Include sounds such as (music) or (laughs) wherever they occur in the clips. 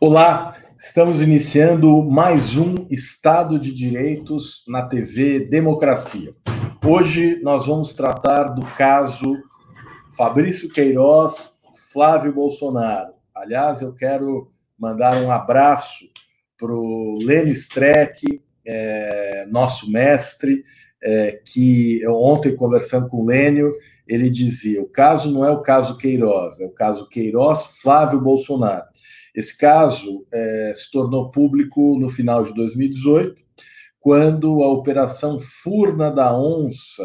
Olá, estamos iniciando mais um Estado de Direitos na TV Democracia. Hoje nós vamos tratar do caso Fabrício Queiroz, Flávio Bolsonaro. Aliás, eu quero mandar um abraço para o Lênin Streck, é, nosso mestre, é, que ontem, conversando com o Lênio, ele dizia: o caso não é o caso Queiroz, é o caso Queiroz-Flávio Bolsonaro. Esse caso é, se tornou público no final de 2018, quando a Operação Furna da Onça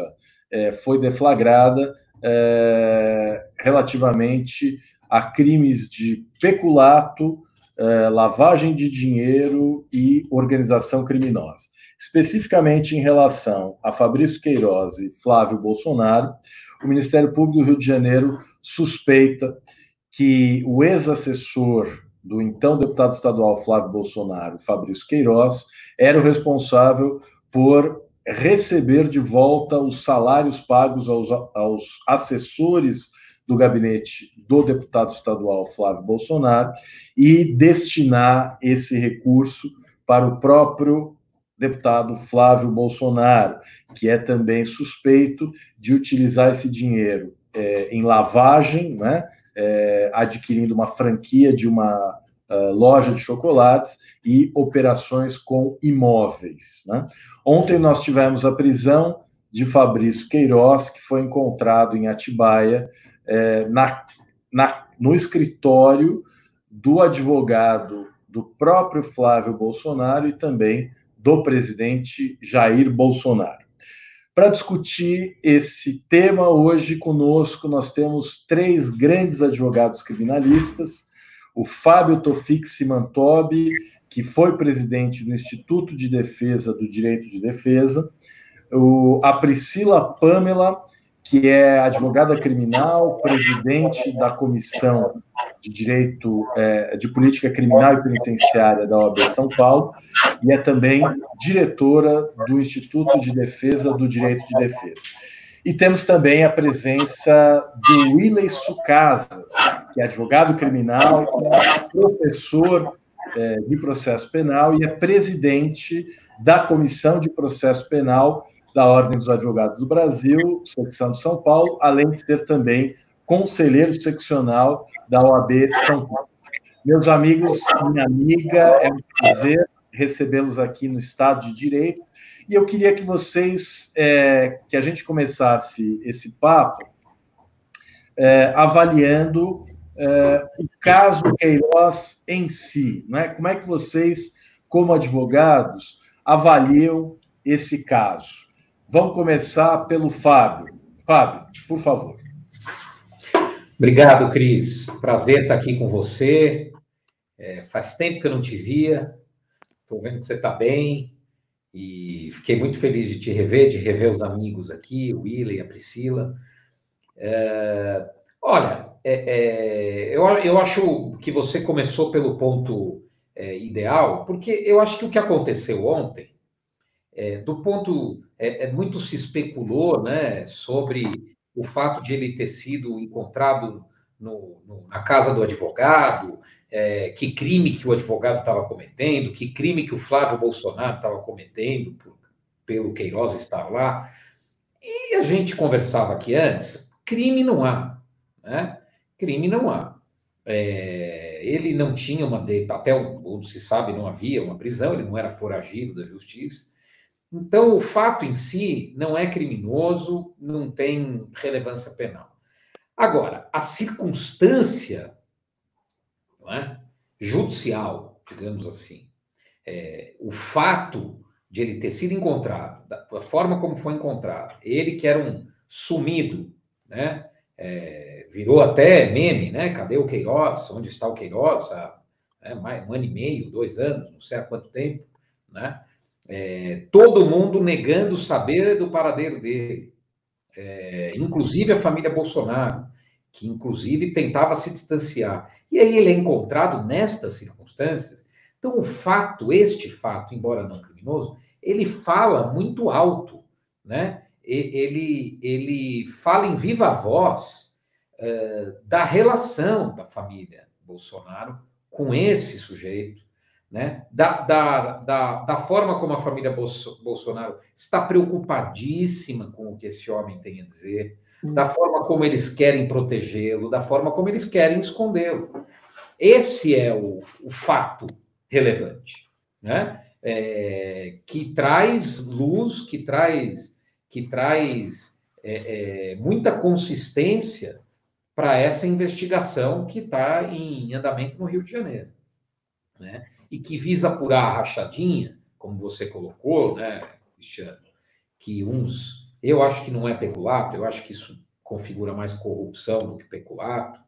é, foi deflagrada é, relativamente a crimes de peculato, é, lavagem de dinheiro e organização criminosa. Especificamente em relação a Fabrício Queiroz e Flávio Bolsonaro, o Ministério Público do Rio de Janeiro suspeita que o ex-assessor do então deputado estadual Flávio Bolsonaro, Fabrício Queiroz, era o responsável por receber de volta os salários pagos aos, aos assessores do gabinete do deputado estadual Flávio Bolsonaro e destinar esse recurso para o próprio deputado Flávio Bolsonaro, que é também suspeito de utilizar esse dinheiro é, em lavagem, né, é, adquirindo uma franquia de uma uh, loja de chocolates e operações com imóveis. Né? Ontem nós tivemos a prisão de Fabrício Queiroz, que foi encontrado em Atibaia, é, na, na, no escritório do advogado do próprio Flávio Bolsonaro e também do presidente Jair Bolsonaro. Para discutir esse tema, hoje conosco nós temos três grandes advogados criminalistas: o Fábio Tofik Simantobi, que foi presidente do Instituto de Defesa do Direito de Defesa, o, a Priscila Pamela, que é advogada criminal, presidente da Comissão de Direito é, de Política Criminal e Penitenciária da OAB São Paulo, e é também diretora do Instituto de Defesa do Direito de Defesa. E temos também a presença do Willey Sucasas, que é advogado criminal, professor é, de processo penal e é presidente da Comissão de Processo Penal da Ordem dos Advogados do Brasil, secção de São Paulo, além de ser também conselheiro seccional da OAB São Paulo. Meus amigos, minha amiga, é um prazer recebê-los aqui no Estado de Direito. E eu queria que vocês, é, que a gente começasse esse papo é, avaliando é, o caso Queiroz em si, não é? Como é que vocês, como advogados, avaliam esse caso? Vamos começar pelo Fábio. Fábio, por favor. Obrigado, Cris. Prazer estar aqui com você. É, faz tempo que eu não te via. Estou vendo que você está bem. E fiquei muito feliz de te rever, de rever os amigos aqui, o Willy, a Priscila. É, olha, é, é, eu, eu acho que você começou pelo ponto é, ideal, porque eu acho que o que aconteceu ontem, é, do ponto. É, muito se especulou né, sobre o fato de ele ter sido encontrado no, no, na casa do advogado, é, que crime que o advogado estava cometendo, que crime que o Flávio Bolsonaro estava cometendo por, pelo Queiroz estar lá. E a gente conversava aqui antes, crime não há, né? Crime não há. É, ele não tinha uma, até onde se sabe, não havia uma prisão, ele não era foragido da justiça. Então, o fato em si não é criminoso, não tem relevância penal. Agora, a circunstância é? judicial, digamos assim. É, o fato de ele ter sido encontrado, da forma como foi encontrado, ele que era um sumido, né? É, virou até meme, né? Cadê o Queiroz? Onde está o Queiroz? Há né? mais, um ano e meio, dois anos, não sei há quanto tempo, né? É, todo mundo negando saber do paradeiro dele. é, inclusive a família Bolsonaro, que inclusive tentava se distanciar. E aí ele é encontrado nestas circunstâncias. Então, o fato, este fato, embora não criminoso, ele fala muito alto, né? Ele, ele fala em viva voz uh, da relação da família Bolsonaro com esse sujeito, né? Da, da, da, da forma como a família Bolsonaro está preocupadíssima com o que esse homem tem a dizer, da forma como eles querem protegê-lo, da forma como eles querem escondê-lo. Esse é o, o fato relevante, né? É, que traz luz, que traz, que traz é, é, muita consistência para essa investigação que está em andamento no Rio de Janeiro, né? E que visa apurar a rachadinha, como você colocou, né, Cristiano, que uns eu acho que não é peculato, eu acho que isso configura mais corrupção do que peculato.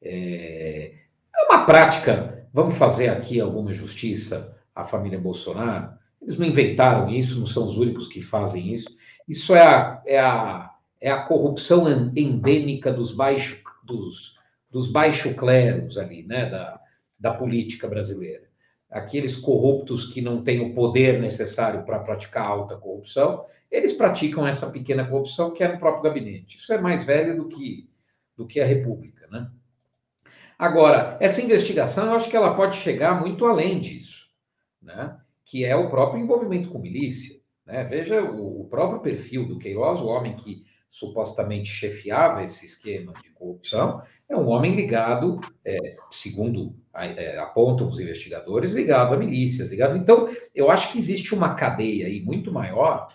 É, é uma prática. Vamos fazer aqui alguma justiça à família Bolsonaro. Eles não inventaram isso, não são os únicos que fazem isso. Isso é a, é a, é a corrupção endêmica dos baixo, dos, dos baixo cleros ali, né, da, da política brasileira. Aqueles corruptos que não têm o poder necessário para praticar alta corrupção eles praticam essa pequena corrupção que é no próprio gabinete. Isso é mais velho do que, do que a República, né? Agora, essa investigação, eu acho que ela pode chegar muito além disso, né? Que é o próprio envolvimento com milícia. Né? Veja o, o próprio perfil do Queiroz, o homem que supostamente chefiava esse esquema de corrupção, é um homem ligado, é, segundo apontam os investigadores, ligado a milícias, ligado. Então, eu acho que existe uma cadeia aí muito maior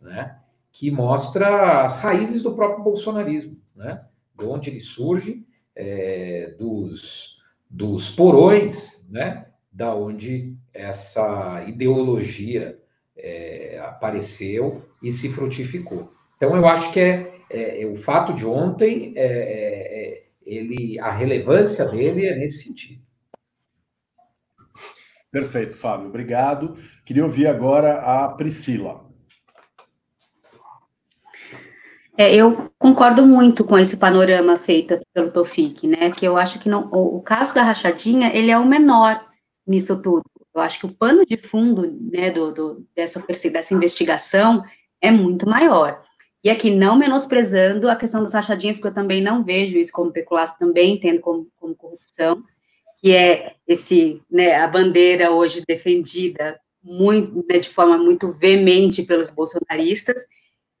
né, que mostra as raízes do próprio bolsonarismo, né, de onde ele surge, é, dos, dos porões, né, da onde essa ideologia é, apareceu e se frutificou. Então, eu acho que é, é, é o fato de ontem, é, é, é, ele, a relevância dele é nesse sentido. Perfeito, Fábio, obrigado. Queria ouvir agora a Priscila. É, eu concordo muito com esse panorama feito pelo Tofik, né? Que eu acho que não, o, o, caso da rachadinha ele é o menor nisso tudo. Eu acho que o pano de fundo, né, do, do dessa dessa investigação é muito maior. E aqui não menosprezando a questão das rachadinhas, porque eu também não vejo isso como peculato, também entendo como, como corrupção, que é esse, né, a bandeira hoje defendida muito, né, de forma muito veemente pelos bolsonaristas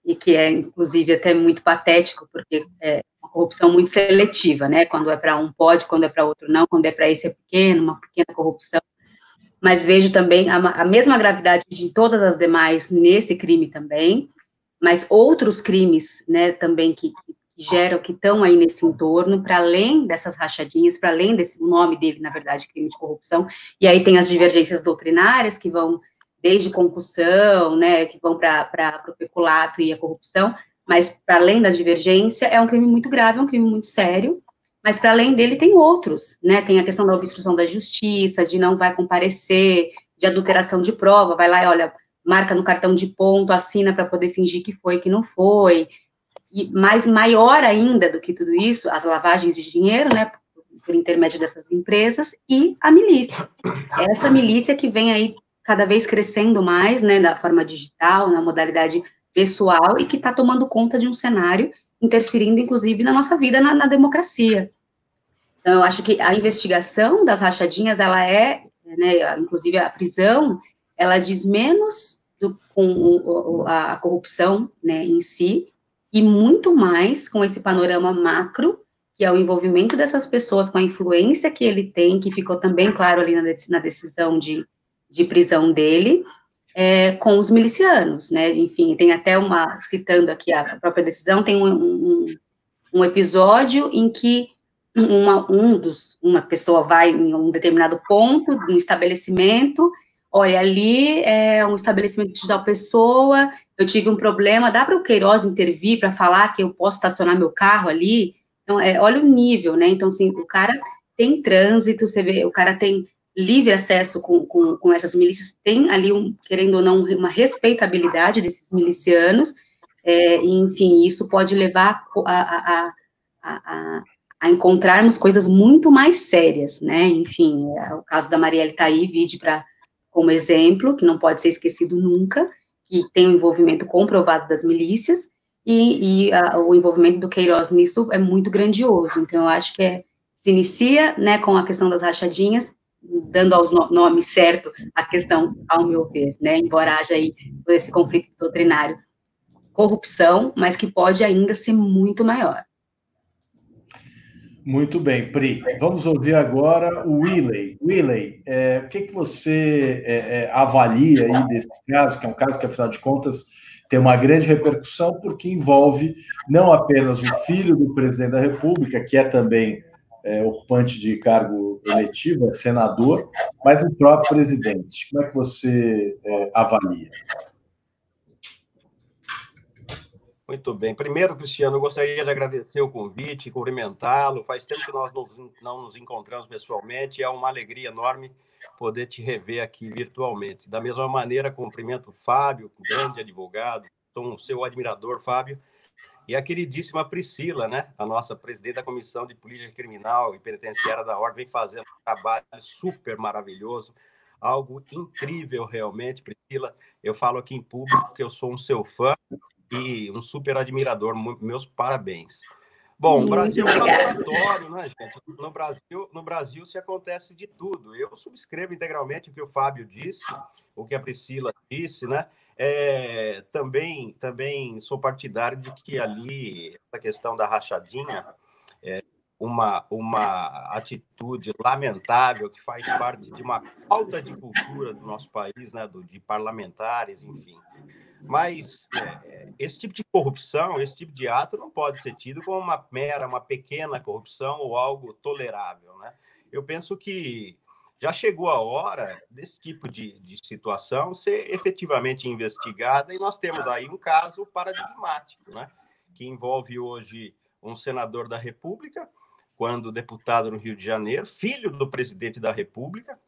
e que é, inclusive, até muito patético, porque é uma corrupção muito seletiva, né? Quando é para um pode, quando é para outro não, quando é para esse é pequeno, uma pequena corrupção. Mas vejo também a, a mesma gravidade de todas as demais nesse crime também, mas outros crimes, né, também que, que geram, que estão aí nesse entorno, para além dessas rachadinhas, para além desse, nome dele, na verdade, crime de corrupção, e aí tem as divergências doutrinárias que vão desde concussão, né, que vão para o peculato e a corrupção, mas para além da divergência, é um crime muito grave, é um crime muito sério, mas para além dele tem outros, né, tem a questão da obstrução da justiça, de não vai comparecer, de adulteração de prova, vai lá e olha, marca no cartão de ponto, assina para poder fingir que foi, que não foi, e mais maior ainda do que tudo isso, as lavagens de dinheiro, né, por intermédio dessas empresas, e a milícia. Essa milícia que vem aí cada vez crescendo mais, né, da forma digital, na modalidade pessoal, e que está tomando conta de um cenário, interferindo, inclusive, na nossa vida, na, na, democracia. Então, eu acho que a investigação das rachadinhas, ela é, né, inclusive a prisão, ela diz menos do, com a corrupção né, em si, e muito mais com esse panorama macro, que é o envolvimento dessas pessoas com a influência que ele tem, que ficou também claro ali na decisão de de prisão dele é, com os milicianos, né? Enfim, tem até uma, citando aqui a própria decisão, tem um, um, um episódio em que uma, um dos, uma pessoa vai em um determinado ponto, um estabelecimento, olha, ali é um estabelecimento de tal pessoa, eu tive um problema, dá para o Queiroz intervir para falar que eu posso estacionar meu carro ali? Então, é, olha o nível, né? Então, assim, o cara tem trânsito, você vê, o cara tem livre acesso com, com, com essas milícias, tem ali, um, querendo ou não, uma respeitabilidade desses milicianos, é, enfim, isso pode levar a, a, a, a, encontrarmos coisas muito mais sérias, né? Enfim, é, o caso da Marielle tá aí, vide para como exemplo, que não pode ser esquecido nunca, que tem um envolvimento comprovado das milícias, e, e a, o envolvimento do Queiroz nisso é muito grandioso. Então, eu acho que é, se inicia né, com a questão das rachadinhas, dando aos no, nomes certo a questão, ao meu ver, né, embora haja aí esse conflito doutrinário, corrupção, mas que pode ainda ser muito maior. Muito bem, Pri. Vamos ouvir agora o Willey. Willey, é, o que, que você é, é, avalia aí desse caso, que é um caso que, afinal de contas, tem uma grande repercussão, porque envolve não apenas o filho do presidente da República, que é também é, ocupante de cargo eletivo, é senador, mas o próprio presidente. Como é que você é, avalia? Muito bem. Primeiro, Cristiano, eu gostaria de agradecer o convite, cumprimentá-lo. Faz tempo que nós não nos encontramos pessoalmente. É uma alegria enorme poder te rever aqui virtualmente. Da mesma maneira, cumprimento o Fábio, grande advogado. Sou um seu admirador, Fábio. E a queridíssima Priscila, né? A nossa presidente da Comissão de Política Criminal e Penitenciária da Ordem, vem fazendo um trabalho super maravilhoso algo incrível realmente, Priscila. Eu falo aqui em público que eu sou um seu fã e um super admirador. Meus parabéns. Bom, o Brasil é um laboratório, né, gente? No Brasil, no Brasil se acontece de tudo. Eu subscrevo integralmente o que o Fábio disse, o que a Priscila disse, né? É, também, também sou partidário de que ali, essa questão da rachadinha, é uma, uma atitude lamentável que faz parte de uma falta de cultura do nosso país, né? Do, de parlamentares, enfim. Mas é, esse tipo de corrupção, esse tipo de ato não pode ser tido como uma mera, uma pequena corrupção ou algo tolerável, né? Eu penso que já chegou a hora desse tipo de, de situação ser efetivamente investigada e nós temos aí um caso paradigmático, né? Que envolve hoje um senador da República, quando deputado no Rio de Janeiro, filho do presidente da República,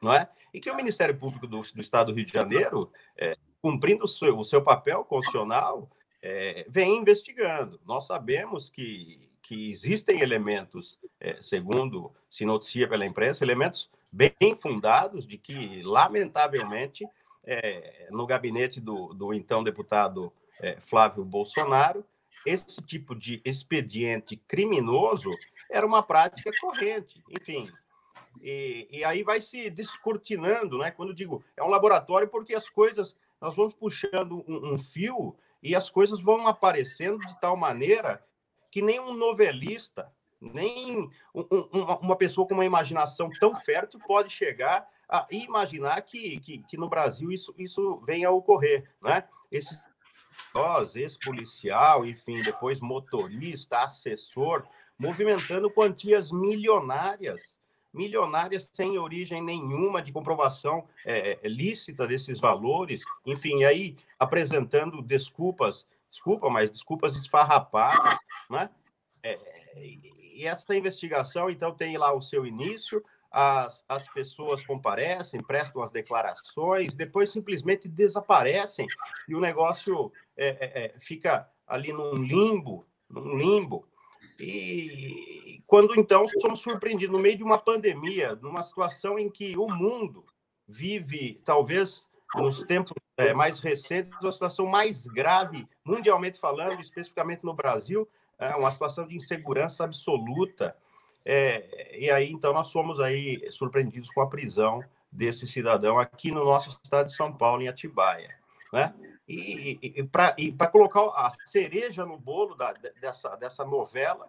não é? E que o Ministério Público do, do Estado do Rio de Janeiro é, cumprindo o seu, o seu papel constitucional, é, vem investigando. Nós sabemos que, que existem elementos, é, segundo se noticia pela imprensa, elementos bem fundados de que, lamentavelmente, é, no gabinete do, do então deputado é, Flávio Bolsonaro, esse tipo de expediente criminoso era uma prática corrente. Enfim, e, e, aí vai se descortinando, né? Quando digo é um laboratório, porque as coisas nós vamos puxando um, um fio e as coisas vão aparecendo de tal maneira que nem um novelista, nem um, um, uma pessoa com uma imaginação tão fértil pode chegar a imaginar que, que, que no Brasil isso, isso venha a ocorrer, né? Esse ex-policial, enfim, depois motorista, assessor, movimentando quantias milionárias milionárias sem origem nenhuma de comprovação é, é, lícita desses valores, enfim, aí apresentando desculpas, desculpa, mas desculpas esfarrapadas, né? É, e essa investigação, então, tem lá o seu início, as, as pessoas comparecem, prestam as declarações, depois simplesmente desaparecem e o negócio é, é, é fica ali num limbo, num limbo. E quando então somos surpreendidos no meio de uma pandemia, numa situação em que o mundo vive, talvez nos tempos é, mais recentes, uma situação mais grave, mundialmente falando, especificamente no Brasil, é uma situação de insegurança absoluta. É, e aí, então, nós somos aí surpreendidos com a prisão desse cidadão aqui no nosso estado de São Paulo, em Atibaia. Né? E, e, e para colocar a cereja no bolo da, dessa, dessa novela,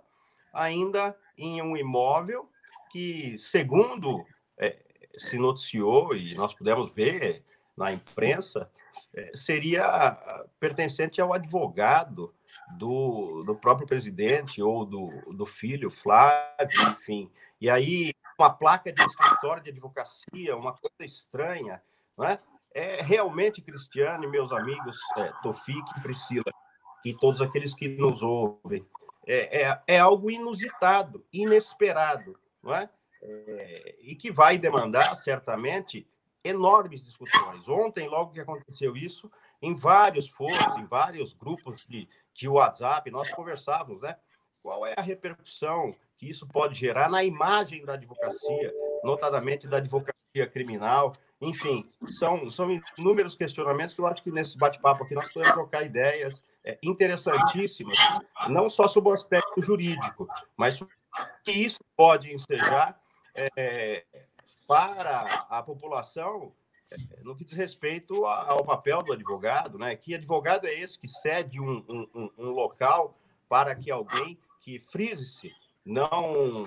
ainda em um imóvel que, segundo é, se noticiou e nós pudemos ver na imprensa, é, seria pertencente ao advogado do, do próprio presidente ou do, do filho Flávio, enfim. E aí, uma placa de escritório de advocacia, uma coisa estranha, né? é realmente, Cristiano e meus amigos, é, Tofik e Priscila, e todos aqueles que nos ouvem, é, é, é algo inusitado, inesperado, não é? é? E que vai demandar, certamente, enormes discussões. Ontem, logo que aconteceu isso, em vários fóruns, em vários grupos de, de WhatsApp, nós conversávamos, né? Qual é a repercussão que isso pode gerar na imagem da advocacia, notadamente da advocacia criminal, enfim, são, são inúmeros questionamentos que eu acho que nesse bate-papo aqui nós podemos trocar ideias interessantíssimas, não só sobre o aspecto jurídico, mas que isso pode ensejar é, para a população é, no que diz respeito ao papel do advogado, né? Que advogado é esse que cede um, um, um local para que alguém que frise-se não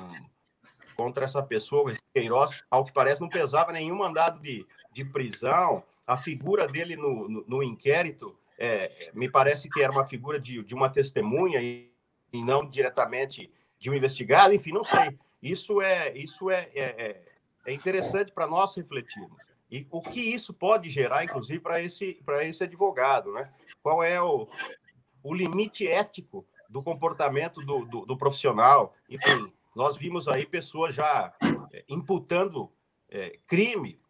contra essa pessoa, esse Queiroz, ao que parece, não pesava nenhum mandado de, de prisão. A figura dele no, no, no inquérito é, me parece que era uma figura de, de uma testemunha e, e, não diretamente de um investigado. Enfim, não sei. Isso é, isso é, é, é, é interessante para nós refletirmos. E o que isso pode gerar, inclusive, para esse, esse advogado, né? Qual é o, o limite ético do comportamento do, do, do profissional? Enfim, nós vimos aí pessoas já é, imputando é, crime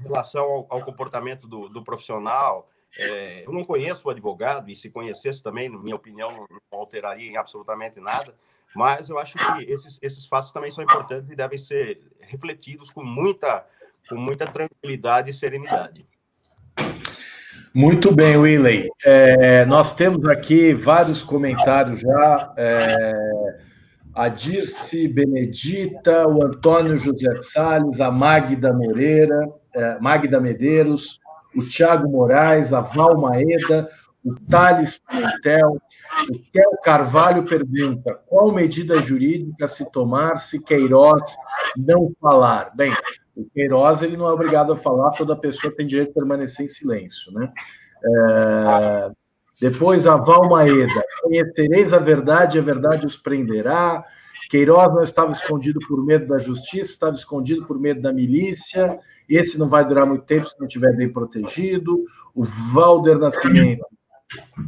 em relação ao, ao comportamento do, do profissional. É, eu não conheço o advogado, e se conhecesse também, na minha opinião, não, alteraria em absolutamente nada, mas eu acho que esses, esses fatos também são importantes e devem ser refletidos com muita, com muita tranquilidade e serenidade. Muito bem, Willey. É, nós temos aqui vários comentários já. É, a Dirce Benedita, o Antônio José Salles, a Magda Moreira, eh, Magda Medeiros, o Tiago Moraes, a Val Maeda, o Thales Pimentel, o Tel Carvalho pergunta: qual medida jurídica se tomar se Queiroz não falar? Bem, o Queiroz ele não é obrigado a falar, toda pessoa tem direito de permanecer em silêncio, né? É, depois a Val Maeda, conhecereis a verdade, a verdade os prenderá. Queiroz não estava escondido por medo da justiça, estava escondido por medo da milícia. Esse não vai durar muito tempo se não estiver bem protegido. O Valder Nascimento,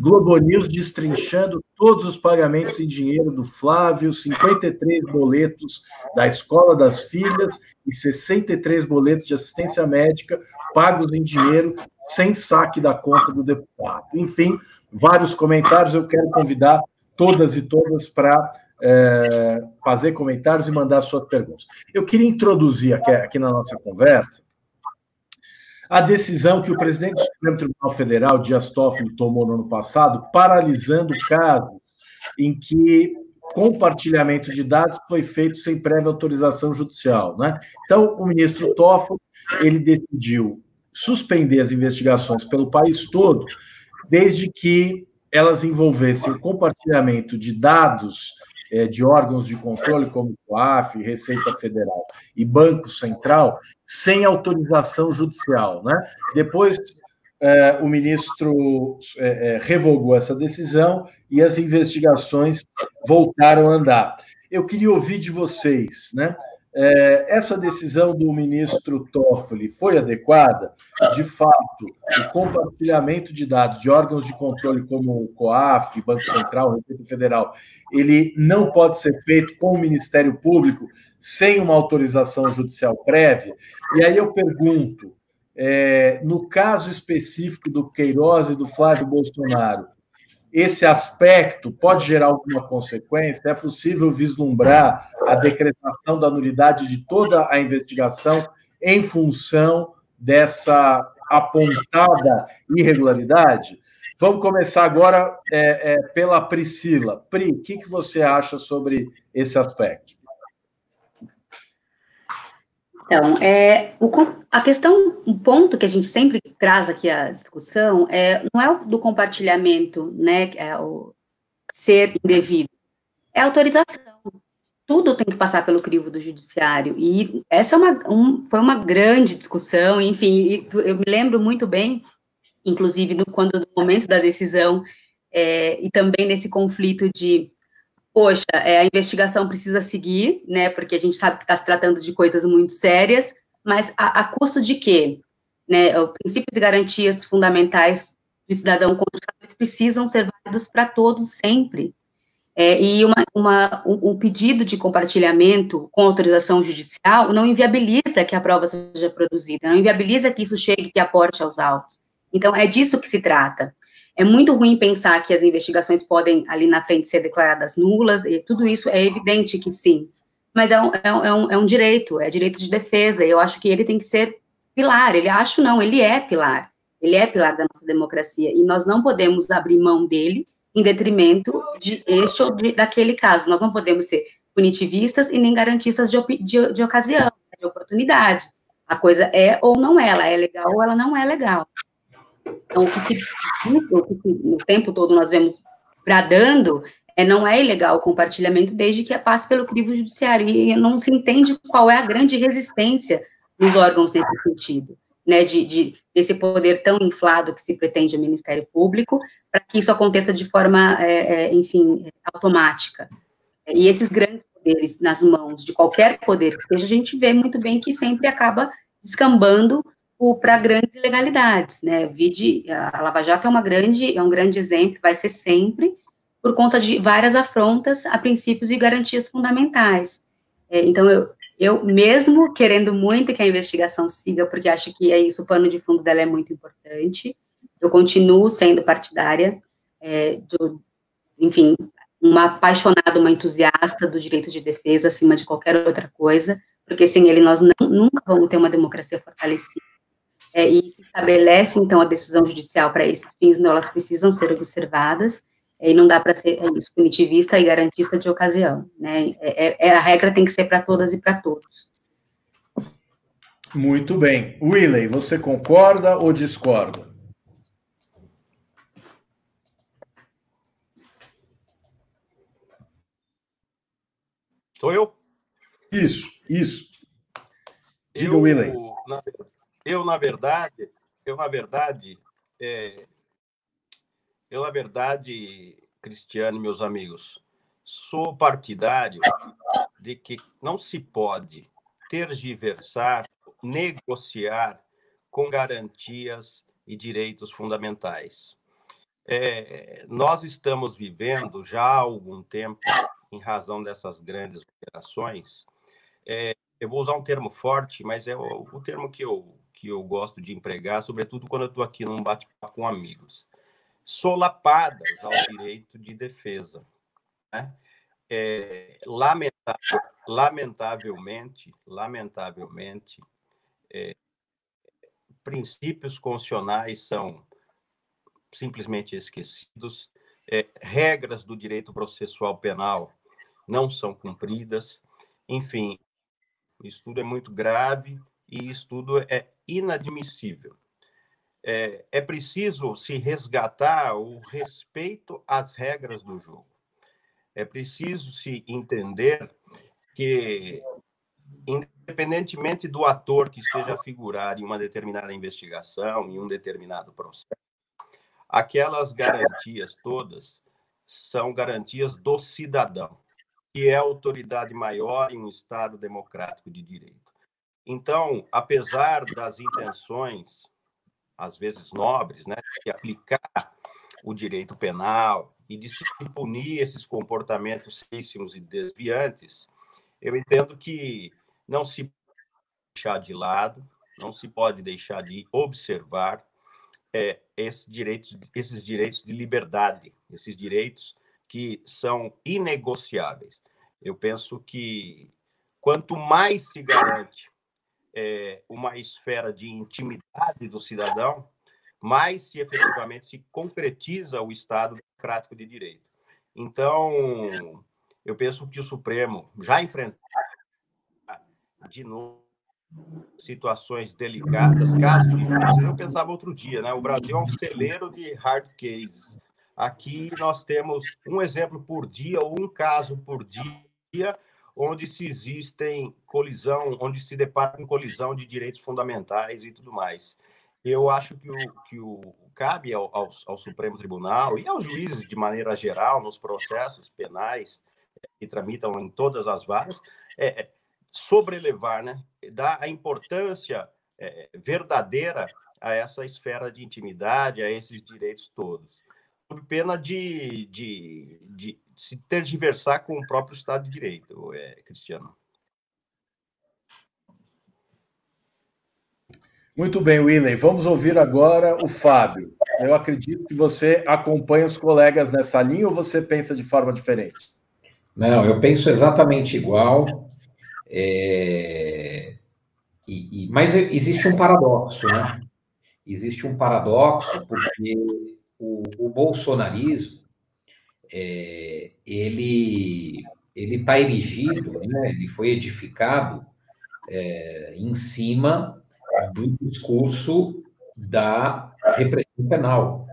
Globo News destrinchando todos os pagamentos em dinheiro do Flávio, 53 boletos da escola das filhas e 63 boletos de assistência médica pagos em dinheiro sem saque da conta do deputado. Enfim, vários comentários. Eu quero convidar todas e todas para é, fazer comentários e mandar suas perguntas. Eu queria introduzir aqui, aqui na nossa conversa a decisão que o presidente do Supremo Tribunal Federal, Dias Toffoli, tomou no ano passado, paralisando casos em que compartilhamento de dados foi feito sem prévia autorização judicial. Né? Então, o ministro Toffoli ele decidiu suspender as investigações pelo país todo, desde que elas envolvessem o compartilhamento de dados de órgãos de controle, como o COAF, Receita Federal e Banco Central, sem autorização judicial. Né? Depois, é, o ministro é, é, revogou essa decisão e as investigações voltaram a andar. Eu queria ouvir de vocês, né? É, essa decisão do ministro Toffoli foi adequada? De fato, o compartilhamento de dados de órgãos de controle como o COAF, Banco Central, Receita Federal, ele não pode ser feito com o Ministério Público sem uma autorização judicial prévia? E aí eu pergunto, é, no caso específico do Queiroz e do Flávio Bolsonaro, esse aspecto pode gerar alguma consequência? É possível vislumbrar a decretação da nulidade de toda a investigação em função dessa apontada irregularidade? Vamos começar agora é, é, pela Priscila. Pri, o que, que você acha sobre esse aspecto? Então, é, o, a questão, um ponto que a gente sempre traz aqui a discussão é não é o do compartilhamento, né, é o ser indevido, é autorização. Tudo tem que passar pelo crivo do judiciário e essa é uma, um, foi uma grande discussão, enfim, eu me lembro muito bem, inclusive no quando no momento da decisão é, e também nesse conflito de poxa, é, a investigação precisa seguir, né, porque a gente sabe que está se tratando de coisas muito sérias, mas a, a custo de quê? Né, os princípios e garantias fundamentais do cidadão constitucional precisam ser válidos para todos sempre. É, e uma, uma, um, pedido de compartilhamento com autorização judicial não inviabiliza que a prova seja produzida, não inviabiliza que isso chegue, que aporte aos autos. Então, é disso que se trata. É muito ruim pensar que as investigações podem, ali na frente, ser declaradas nulas, e tudo isso é evidente que sim. Mas é um, é um, é um, é um direito, é direito de defesa, e eu acho que ele tem que ser pilar. Ele acho não, ele é pilar. Ele é pilar da nossa democracia, e nós não podemos abrir mão dele em detrimento de este ou de, daquele caso. Nós não podemos ser punitivistas e nem garantistas de, de, de ocasião, de oportunidade. A coisa é ou não é, ela é legal ou ela não é legal. Então, o que se, o que se no tempo todo nós vemos bradando é não é ilegal o compartilhamento desde que passe pelo crivo judiciário e não se entende qual é a grande resistência dos órgãos nesse sentido, né, de, de desse poder tão inflado que se pretende ao Ministério Público para que isso aconteça de forma, é, é, enfim, automática. E esses grandes poderes nas mãos de qualquer poder que seja, a gente vê muito bem que sempre acaba descambando para grandes ilegalidades, né? Vide, a Lava Jato é uma grande, é um grande exemplo, vai ser sempre por conta de várias afrontas a princípios e garantias fundamentais. É, então, eu, eu mesmo querendo muito que a investigação siga, porque acho que é isso, o pano de fundo dela é muito importante, eu continuo sendo partidária, é, do, enfim, uma apaixonada, uma entusiasta do direito de defesa acima de qualquer outra coisa, porque sem ele nós não, nunca vamos ter uma democracia fortalecida é, e se estabelece, então, a decisão judicial para esses fins, não, elas precisam ser observadas, é, e não dá para ser é isso, punitivista e garantista de ocasião, né, é, é, é a regra tem que ser para todas e para todos. Muito bem. Willey, você concorda ou discorda? Sou eu? Isso, isso. Diga, eu, Willey. Na, eu, na verdade, eu, na verdade, é, eu, na verdade, Cristiano meus amigos, sou partidário de que não se pode tergiversar, negociar com garantias e direitos fundamentais. É, nós estamos vivendo já há algum tempo, em razão dessas grandes operações, é, eu vou usar um termo forte, mas é o, o termo que eu que eu gosto de empregar, sobretudo quando eu estou aqui num bate-papo com amigos, solapadas ao direito de defesa. Né? É, lamentavel, lamentavelmente, lamentavelmente, é, princípios constitucionais são simplesmente esquecidos, é, regras do direito processual penal não são cumpridas, enfim, isso tudo é muito grave e isso tudo é inadmissível. É, é preciso se resgatar o respeito às regras do jogo. É preciso se entender que, independentemente do ator que esteja a figurar em uma determinada investigação, em um determinado processo, aquelas garantias todas são garantias do cidadão, que é a autoridade maior em um Estado democrático de direito. Então, apesar das intenções, às vezes nobres, né, de aplicar o direito penal e de se punir esses comportamentos seríssimos e desviantes, eu entendo que não se deixar de lado, não se pode deixar de observar é, esse direito, esses direitos de liberdade, esses direitos que são inegociáveis. Eu penso que quanto mais se garante é, uma esfera de intimidade do cidadão, mais se efetivamente se concretiza o Estado democrático de direito. Então, eu penso que o Supremo já enfrentou de novo situações delicadas, casos difíceis. Eu pensava outro dia, né? O Brasil é um celeiro de hard cases. Aqui nós temos um exemplo por dia ou um caso por dia onde se existem colisão, onde se depara com colisão de direitos fundamentais e tudo mais. Eu acho que o que o cabe ao, ao, ao Supremo Tribunal e aos juízes de maneira geral nos processos penais que tramitam em todas as varas é, é sobrelevar, né, dar a importância é, verdadeira a essa esfera de intimidade, a esses direitos todos, pena de, de, de, se tergiversar com o próprio Estado de Direito, é, Cristiano. Muito bem, Willey. Vamos ouvir agora o Fábio. Eu acredito que você acompanha os colegas nessa linha ou você pensa de forma diferente? Não, eu penso exatamente igual. É... E, e... Mas existe um paradoxo, né? Existe um paradoxo porque o, o bolsonarismo é, ele ele está erigido, né? ele foi edificado é, em cima do discurso da repressão penal,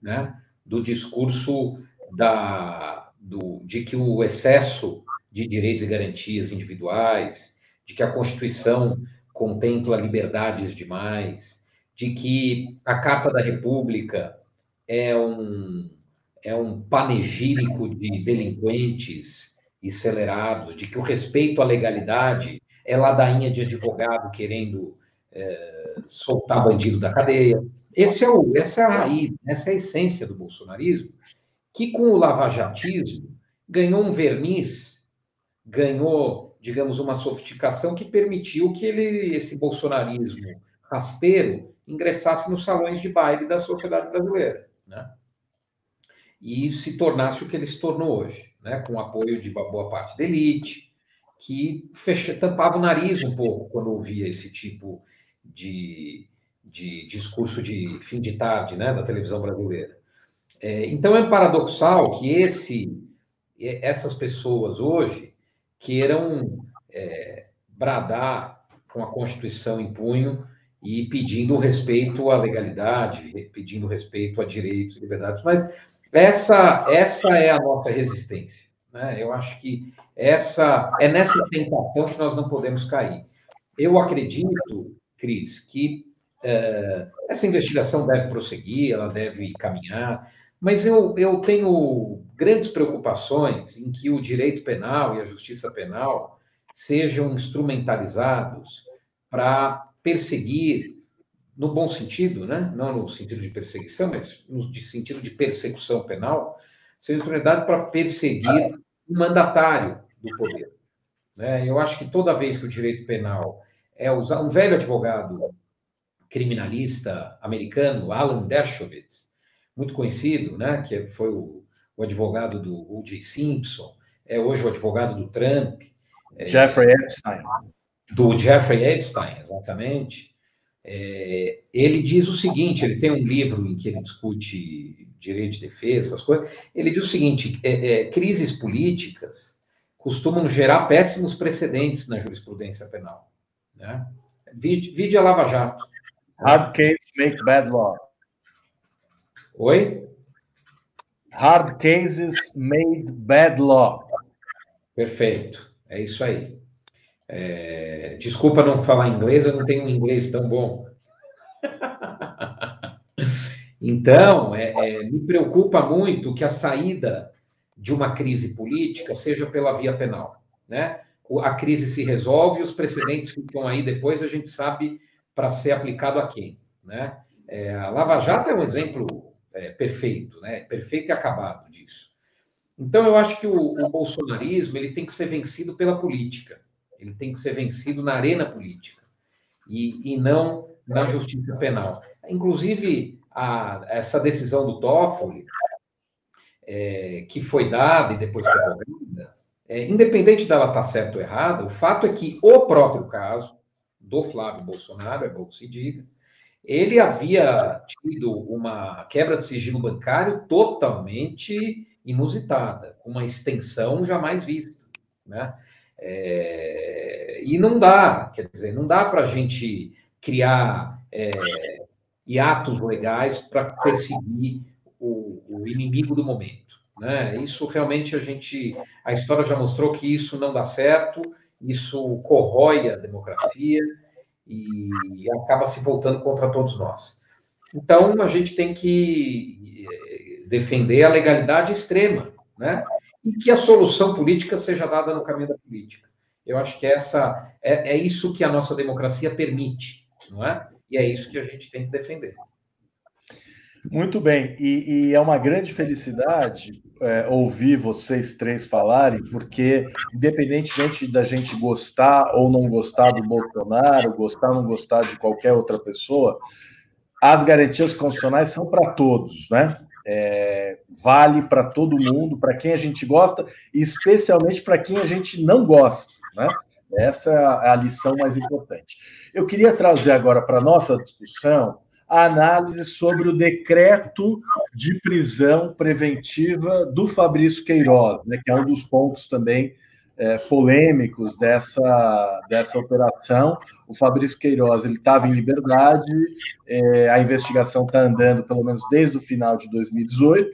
né? do discurso da, do, de que o excesso de direitos e garantias individuais, de que a Constituição contempla liberdades demais, de que a Carta da República é um, é um panegírico de delinquentes e acelerados, de que o respeito à legalidade é ladainha de advogado querendo é, soltar bandido da cadeia. Esse é o, essa é a raiz, essa é a essência do bolsonarismo, que com o lavajatismo ganhou um verniz, ganhou, digamos, uma sofisticação que permitiu que ele, esse bolsonarismo rasteiro ingressasse nos salões de baile da sociedade brasileira, né? E se tornasse o que ele se tornou hoje, né? Com o apoio de boa parte da elite, que fecha, tampava o nariz um pouco quando ouvia esse tipo de, de discurso de fim de tarde né, da televisão brasileira. É, então é paradoxal que esse, essas pessoas hoje queiram é, bradar com a Constituição em punho e pedindo respeito à legalidade, pedindo respeito a direitos e liberdades, mas essa, essa é a nossa resistência. Né? Eu acho que essa é nessa tentação que nós não podemos cair. Eu acredito Cris, que uh, essa investigação deve prosseguir, ela deve caminhar, mas eu, eu tenho grandes preocupações em que o direito penal e a justiça penal sejam instrumentalizados para perseguir, no bom sentido, né? não no sentido de perseguição, mas no sentido de persecução penal, sejam instrumentados para perseguir o mandatário do poder. Né? Eu acho que toda vez que o direito penal é usar um velho advogado criminalista americano, Alan Dershowitz, muito conhecido, né, que foi o, o advogado do O.J. Simpson, é hoje o advogado do Trump. É, Jeffrey Epstein. Do Jeffrey Epstein, exatamente. É, ele diz o seguinte: ele tem um livro em que ele discute direito de defesa, essas coisas. Ele diz o seguinte: é, é crises políticas costumam gerar péssimos precedentes na jurisprudência penal. Né? Vide, vide a Lava Jato. Hard case make bad law. Oi? Hard cases made bad law. Perfeito, é isso aí. É... Desculpa não falar inglês, eu não tenho um inglês tão bom. então, é, é, me preocupa muito que a saída de uma crise política seja pela via penal, né? a crise se resolve, os precedentes ficam aí depois, a gente sabe para ser aplicado a quem. Né? É, a Lava Jato é um exemplo é, perfeito, né? perfeito e acabado disso. Então, eu acho que o, o, bolsonarismo ele tem que ser vencido pela política, ele tem que ser vencido na arena política, e, e não na justiça penal. Inclusive, a, essa decisão do Toffoli, é, que foi dada e depois revogada, é, independente dela estar tá certa ou errada, o fato é que o próprio caso do Flávio Bolsonaro, é bom que se diga, ele havia tido uma quebra de sigilo bancário totalmente inusitada, com uma extensão jamais vista, né? É, e não dá, quer dizer, não dá para a gente criar é, hiatos legais para perseguir o, o inimigo do momento. Né? Isso realmente a gente, a história já mostrou que isso não dá certo, isso corrói a democracia e acaba se voltando contra todos nós. Então a gente tem que eh, defender a legalidade extrema, né? E que a solução política seja dada no caminho da política. Eu acho que essa é, é isso que a nossa democracia permite, não é? E é isso que a gente tem que defender. Muito bem, e, e, é uma grande felicidade é, ouvir vocês três falarem, porque, independentemente da gente gostar ou não gostar do Bolsonaro, gostar ou não gostar de qualquer outra pessoa, as garantias constitucionais são para todos, né? É, vale para todo mundo, para quem a gente gosta, e especialmente para quem a gente não gosta, né? Essa é a lição mais importante. Eu queria trazer agora para a nossa discussão a análise sobre o decreto de prisão preventiva do Fabrício Queiroz, né, que é um dos pontos também é, polêmicos dessa, dessa operação. O Fabrício Queiroz ele estava em liberdade, é, a investigação está andando pelo menos desde o final de 2018,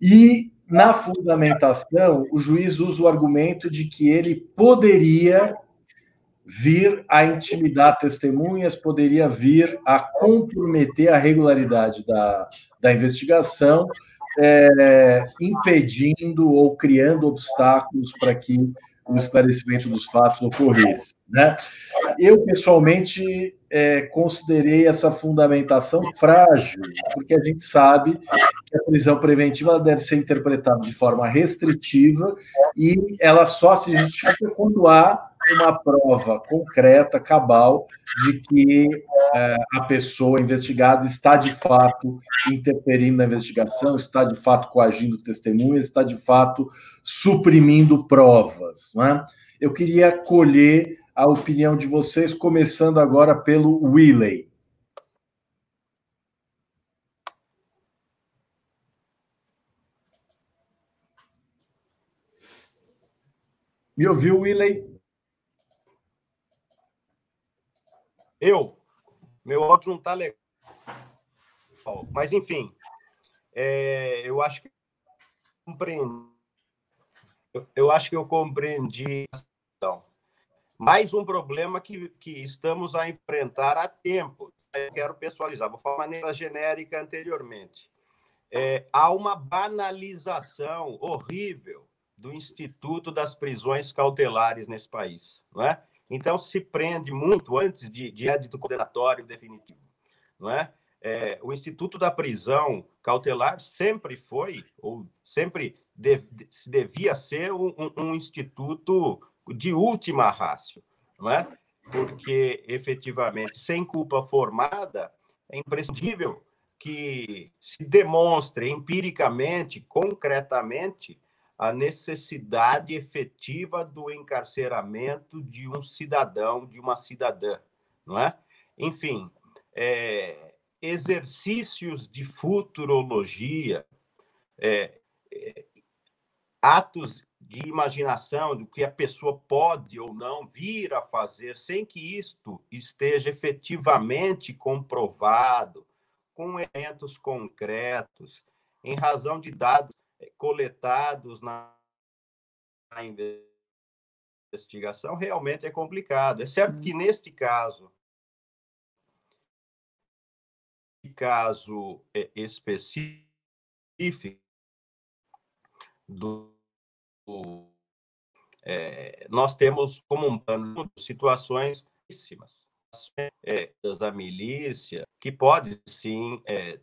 e na fundamentação, o juiz usa o argumento de que ele poderia vir a intimidar testemunhas, poderia vir a comprometer a regularidade da, da investigação, é, impedindo ou criando obstáculos para que o esclarecimento dos fatos ocorresse. Né? Eu, pessoalmente, é, considerei essa fundamentação frágil, porque a gente sabe que a prisão preventiva deve ser interpretada de forma restritiva e ela só se justifica quando há uma prova concreta, cabal, de que é, a pessoa investigada está de fato interferindo na investigação, está de fato coagindo testemunhas, está de fato suprimindo provas. Né? Eu queria colher a opinião de vocês, começando agora pelo Willey. Me ouviu, Willey? Eu, meu áudio não está legal. Mas, enfim, é, eu acho que compreendi. Eu acho que eu compreendi. Então, mais um problema que, que estamos a enfrentar há tempo. Eu quero pessoalizar, vou falar de maneira genérica anteriormente. É, há uma banalização horrível do Instituto das Prisões Cautelares nesse país, não é? Então, se prende muito antes de, de édito condenatório definitivo. Não é? é? o Instituto da Prisão Cautelar sempre foi, ou sempre de, se devia ser, um, um, instituto de última rácio. Não é? Porque, efetivamente, sem culpa formada, é imprescindível que se demonstre empiricamente, concretamente, a necessidade efetiva do encarceramento de um cidadão, de uma cidadã, não é? Enfim, é, exercícios de futurologia, é, é, atos de imaginação do que a pessoa pode ou não vir a fazer, sem que isto esteja efetivamente comprovado, com elementos concretos, em razão de dados coletados na investigação realmente é complicado. É certo que uhum. neste caso, caso é, específico do é, nós temos como um plano situações é, da milícia que pode sim é,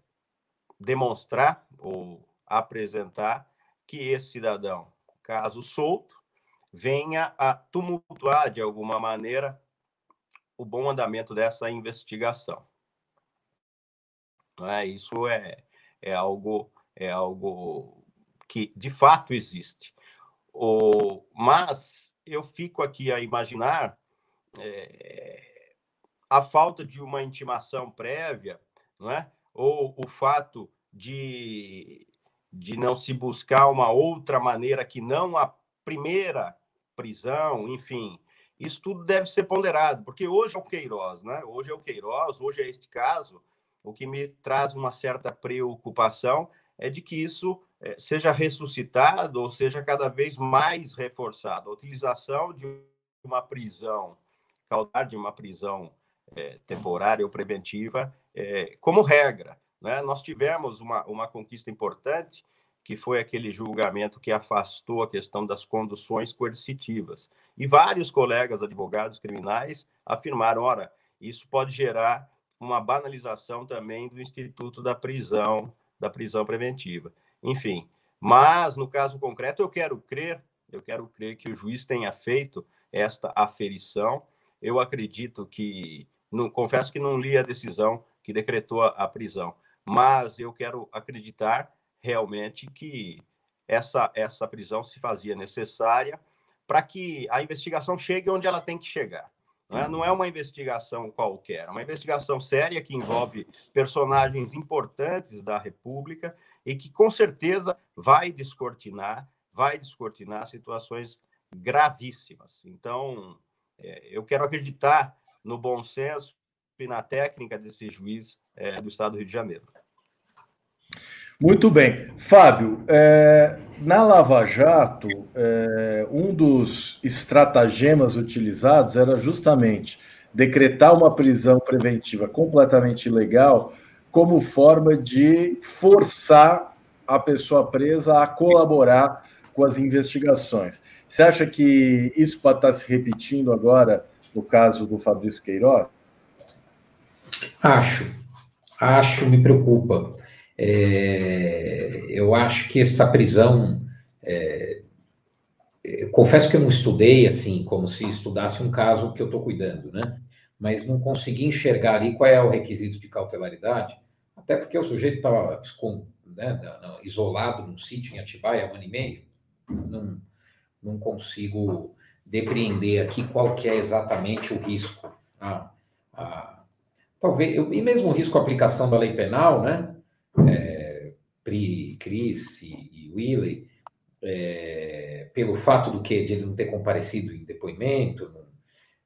demonstrar ou apresentar que esse cidadão, caso solto, venha a tumultuar de alguma maneira o bom andamento dessa investigação. É? Isso é, é, algo, é algo que de fato existe. O, mas eu fico aqui a imaginar é, a falta de uma intimação prévia, não é? ou o fato de de não se buscar uma outra maneira que não a primeira prisão, enfim, isso tudo deve ser ponderado, porque hoje é o Queiroz, né? Hoje é o Queiroz, hoje é este caso. O que me traz uma certa preocupação é de que isso eh, seja ressuscitado ou seja cada vez mais reforçado. A utilização de uma prisão, caudar de uma prisão é, temporária ou preventiva, é, como regra. Né? Nós tivemos uma, uma conquista importante, que foi aquele julgamento que afastou a questão das conduções coercitivas. E vários colegas advogados criminais afirmaram: ora, isso pode gerar uma banalização também do instituto da prisão, da prisão preventiva. Enfim, mas no caso concreto eu quero crer, eu quero crer que o juiz tenha feito esta aferição. Eu acredito que, confesso que não li a decisão que decretou a, a prisão, mas eu quero acreditar realmente que essa, essa prisão se fazia necessária para que a investigação chegue onde ela tem que chegar. Não é, não é uma investigação qualquer, é uma investigação séria que envolve personagens importantes da República e que com certeza vai descortinar, vai descortinar situações gravíssimas. Então, é, eu quero acreditar no bom senso e na técnica desse juiz é, do Estado do Rio de Janeiro. Muito bem. Fábio, é, na Lava Jato, é, um dos estratagemas utilizados era justamente decretar uma prisão preventiva completamente ilegal como forma de forçar a pessoa presa a colaborar com as investigações. Você acha que isso pode estar se repetindo agora no caso do Fabrício Queiroz? Acho. Acho, me preocupa. É, eu acho que essa prisão. É, confesso que eu não estudei assim, como se estudasse um caso que eu estou cuidando, né? Mas não consegui enxergar ali qual é o requisito de cautelaridade, até porque o sujeito estava né, isolado num sítio em Atibaia há um ano e meio. Não, não consigo depreender aqui qual que é exatamente o risco. Ah, ah, talvez, eu, e mesmo o risco aplicação da lei penal, né? Chris e, e Willie, é, pelo fato do que de ele não ter comparecido em depoimento,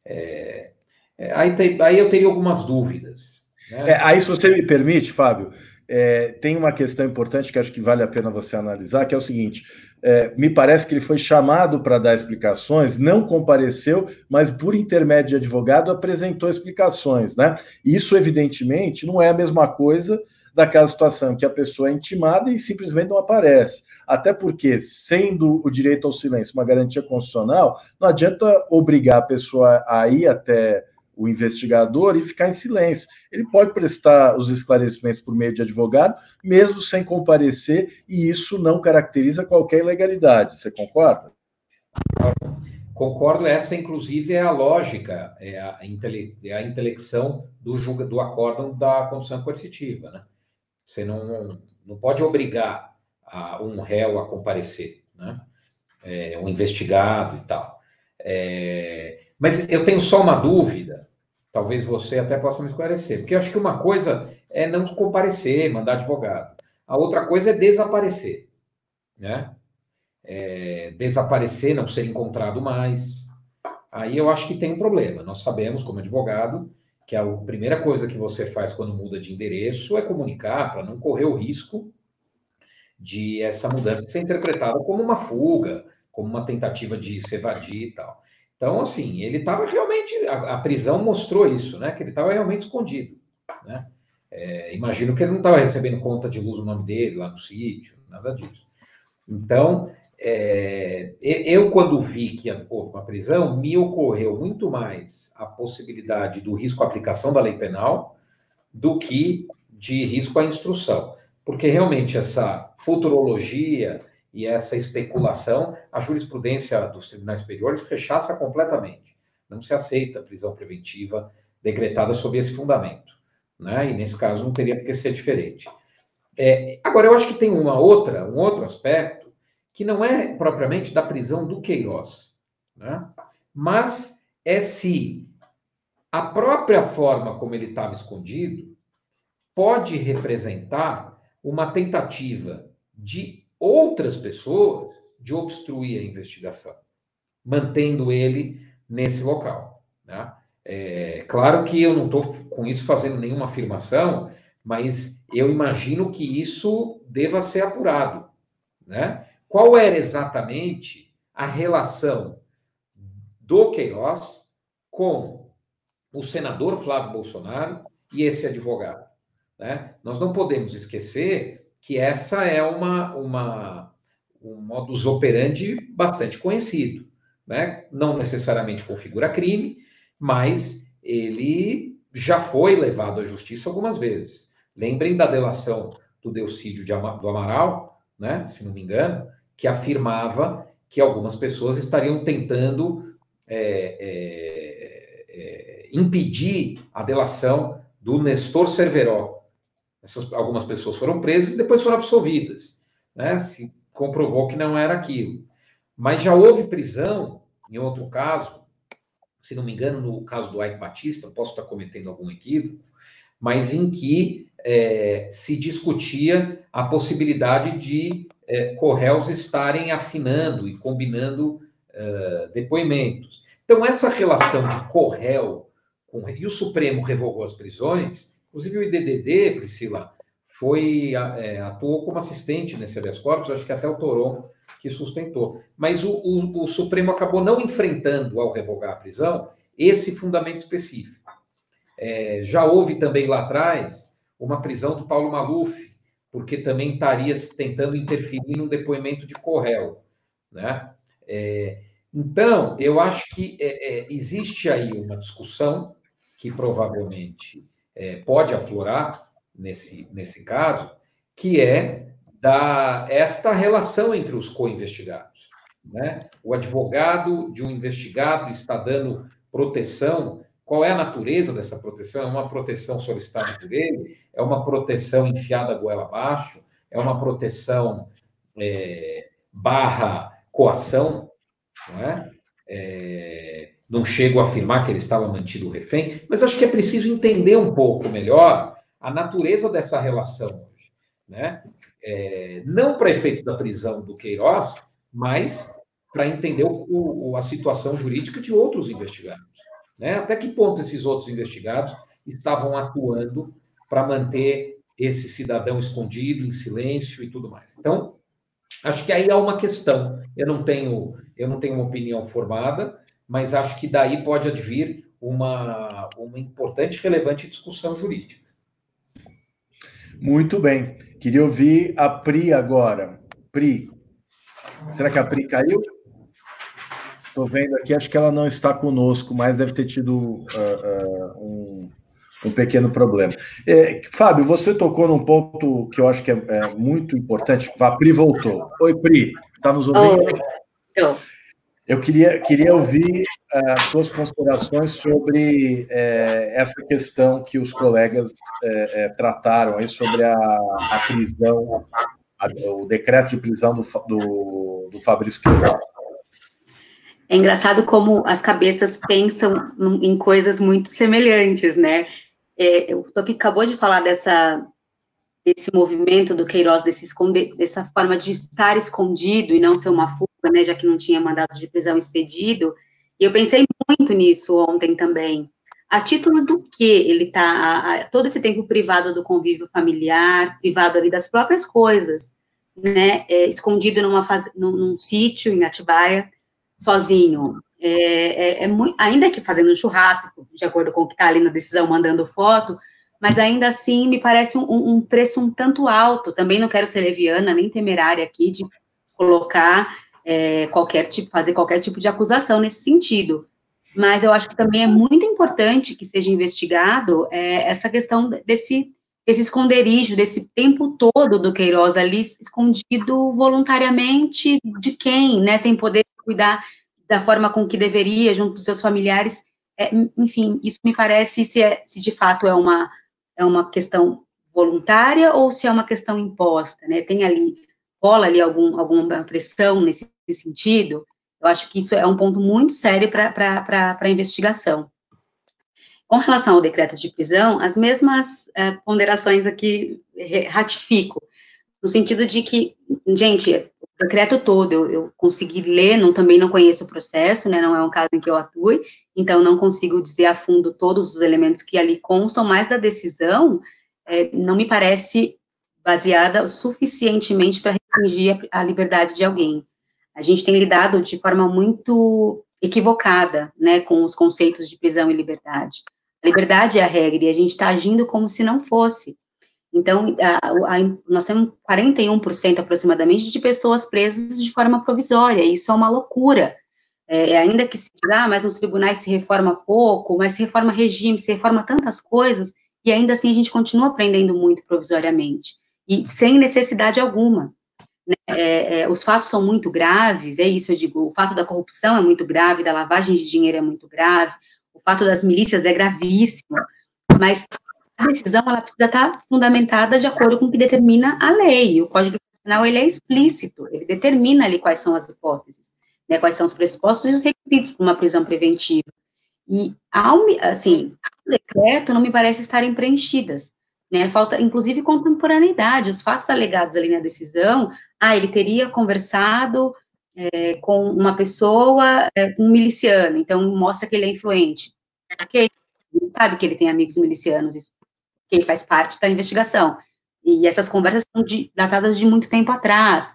é, é, aí, te, aí, eu teria algumas dúvidas. Né? É, aí, se você me permite, Fábio, é, tem uma questão importante que acho que vale a pena você analisar, que é o seguinte: é, me parece que ele foi chamado para dar explicações, não compareceu, mas por intermédio de advogado apresentou explicações, né? Isso, evidentemente, não é a mesma coisa daquela situação que a pessoa é intimada e simplesmente não aparece. Até porque, sendo o direito ao silêncio uma garantia constitucional, não adianta obrigar a pessoa a ir até o investigador e ficar em silêncio. Ele pode prestar os esclarecimentos por meio de advogado, mesmo sem comparecer, e isso não caracteriza qualquer ilegalidade. Você concorda? Concordo, essa inclusive é a lógica, é a, intele, é a intelecção do, julga, do acórdão da condição coercitiva, né? Você não, não pode obrigar a, um réu a comparecer, né? É, um investigado e tal. É, mas eu tenho só uma dúvida, talvez você até possa me esclarecer, porque eu acho que uma coisa é não comparecer, mandar advogado. A outra coisa é desaparecer, né? É, desaparecer, não ser encontrado mais. Aí eu acho que tem um problema. Nós sabemos, como advogado, que a primeira coisa que você faz quando muda de endereço é comunicar para não correr o risco de essa mudança ser interpretada como uma fuga, como uma tentativa de se evadir e tal. Então, assim, ele estava realmente, a, a, prisão mostrou isso, né? Que ele estava realmente escondido, né? É, imagino que ele não estava recebendo conta de luz o nome dele lá no sítio, nada disso. Então, é, eu, quando vi que houve uma prisão, me ocorreu muito mais a possibilidade do risco à aplicação da lei penal do que de risco à instrução. Porque realmente essa futurologia e essa especulação, a jurisprudência dos tribunais superiores rechaça completamente. Não se aceita prisão preventiva decretada sob esse fundamento. Né? E nesse caso não teria por que ser diferente. É, agora, eu acho que tem uma outra, um outro aspecto que não é propriamente da prisão do Queiroz, né? mas é se a própria forma como ele estava escondido pode representar uma tentativa de outras pessoas de obstruir a investigação, mantendo ele nesse local. Né? É, claro que eu não estou com isso fazendo nenhuma afirmação, mas eu imagino que isso deva ser apurado. Né? Qual era exatamente a relação do Queiroz com o senador Flávio Bolsonaro e esse advogado. Né? Nós não podemos esquecer que essa é uma, uma um modus operandi bastante conhecido. Né? Não necessariamente configura crime, mas ele já foi levado à justiça algumas vezes. Lembrem da delação do Delcídio de do Amaral, né, se não me engano, que afirmava que algumas pessoas estariam tentando é, é, é, impedir a delação do Nestor Cerveró. Essas, algumas pessoas foram presas e depois foram absolvidas. Né? Se comprovou que não era aquilo. Mas já houve prisão, em outro caso, se não me engano, no caso do Ike Batista, posso estar cometendo algum equívoco, mas em que é, se discutia a possibilidade de é, Correios estarem afinando e combinando é, depoimentos. Então, essa relação de Correio com, e o Supremo revogou as prisões, inclusive o IDDD, Priscila, foi, é, atuou como assistente nesse habeas corpus, acho que até o Toron que sustentou. Mas o, o, o, Supremo acabou não enfrentando, ao revogar a prisão, esse fundamento específico. É, já houve também lá atrás uma prisão do Paulo Maluf, porque também estaria tentando interferir no depoimento de Correl. Né? É, então, eu acho que é, é existe aí uma discussão que provavelmente é, pode aflorar, nesse, nesse caso, que é da esta relação entre os co-investigados. Né? O advogado de um investigado está dando proteção. Qual é a natureza dessa proteção? É uma proteção solicitada por ele? É uma proteção enfiada goela abaixo? É uma proteção é, barra coação? Não é? é? Não chego a afirmar que ele estava mantido refém, mas acho que é preciso entender um pouco melhor a natureza dessa relação hoje, né? É, não para efeito da prisão do Queiroz, mas para entender o, o, a situação jurídica de outros investigados. Né? Até que ponto esses outros investigados estavam atuando para manter esse cidadão escondido, em silêncio e tudo mais. Então, acho que aí há uma questão. Eu não tenho, eu não tenho uma opinião formada, mas acho que daí pode advir uma, uma importante e relevante discussão jurídica. Muito bem. Queria ouvir a Pri agora. Pri, será que a Pri caiu? Estou vendo aqui, acho que ela não está conosco, mas deve ter tido uh, uh, um, um, pequeno problema. É, Fábio, você tocou num ponto que eu acho que é, é muito importante. A Pri voltou. Oi, Pri, está nos ouvindo? Oi. Eu queria, queria ouvir uh, suas considerações sobre uh, essa questão que os colegas uh, trataram aí sobre a, a prisão, a, o decreto de prisão do, do, do Fabrício Queiroz. É engraçado como as cabeças pensam em coisas muito semelhantes, né? É, o Topi acabou de falar dessa desse movimento do Queiroz, desse esconder, dessa forma de estar escondido e não ser uma fuga, né, já que não tinha mandado de prisão expedido, e eu pensei muito nisso ontem também. A título do que ele está todo esse tempo privado do convívio familiar, privado ali das próprias coisas, né, é, escondido numa faz, num, num, sítio em Atibaia, sozinho, é, é, é muito, ainda que fazendo um churrasco, de acordo com o que está ali na decisão, mandando foto, mas ainda assim me parece um, um, preço um tanto alto. Também não quero ser leviana nem temerária aqui de colocar é, qualquer tipo, fazer qualquer tipo de acusação nesse sentido. Mas eu acho que também é muito importante que seja investigado é, essa questão desse, desse esconderijo, desse tempo todo do Queiroz ali escondido voluntariamente de quem, né, sem poder cuidar da forma com que deveria, junto dos seus familiares. É, enfim, isso me parece se, é, se de fato é uma é uma questão voluntária ou se é uma questão imposta, né? Tem ali, rola ali algum, alguma pressão nesse sentido? Eu acho que isso é um ponto muito sério para a investigação. Com relação ao decreto de prisão, as mesmas uh, ponderações aqui ratifico, no sentido de que, gente, decreto todo eu, eu consegui ler, não, também não conheço o processo, né, não é um caso em que eu atue, então não consigo dizer a fundo todos os elementos que ali constam, mas a decisão é, não me parece baseada suficientemente para restringir a, a liberdade de alguém. A gente tem lidado de forma muito equivocada, né, com os conceitos de prisão e liberdade. A liberdade é a regra e a gente está agindo como se não fosse. Então, a, a, nós temos 41% aproximadamente de pessoas presas de forma provisória, isso é uma loucura. é, ainda que se diga, ah, mas nos tribunais se reforma pouco, mas se reforma regime, se reforma tantas coisas, e ainda assim a gente continua aprendendo muito provisoriamente, e sem necessidade alguma. Né? É, é, os fatos são muito graves, é isso eu digo, o fato da corrupção é muito grave, da lavagem de dinheiro é muito grave, o fato das milícias é gravíssimo, mas a decisão ela precisa estar fundamentada de acordo com o que determina a lei, o Código Penal ele é explícito, ele determina ali quais são as hipóteses, né, quais são os pressupostos e os requisitos para uma prisão preventiva. E, ao, assim, o decreto não me parece estarem preenchidas, né, falta, inclusive, contemporaneidade, os fatos alegados ali na decisão, ah, ele teria conversado é, com uma pessoa, é, um miliciano, então mostra que ele é influente. Ok, sabe que ele tem amigos milicianos, isso, que faz parte da investigação. E essas conversas são de, datadas de muito tempo atrás.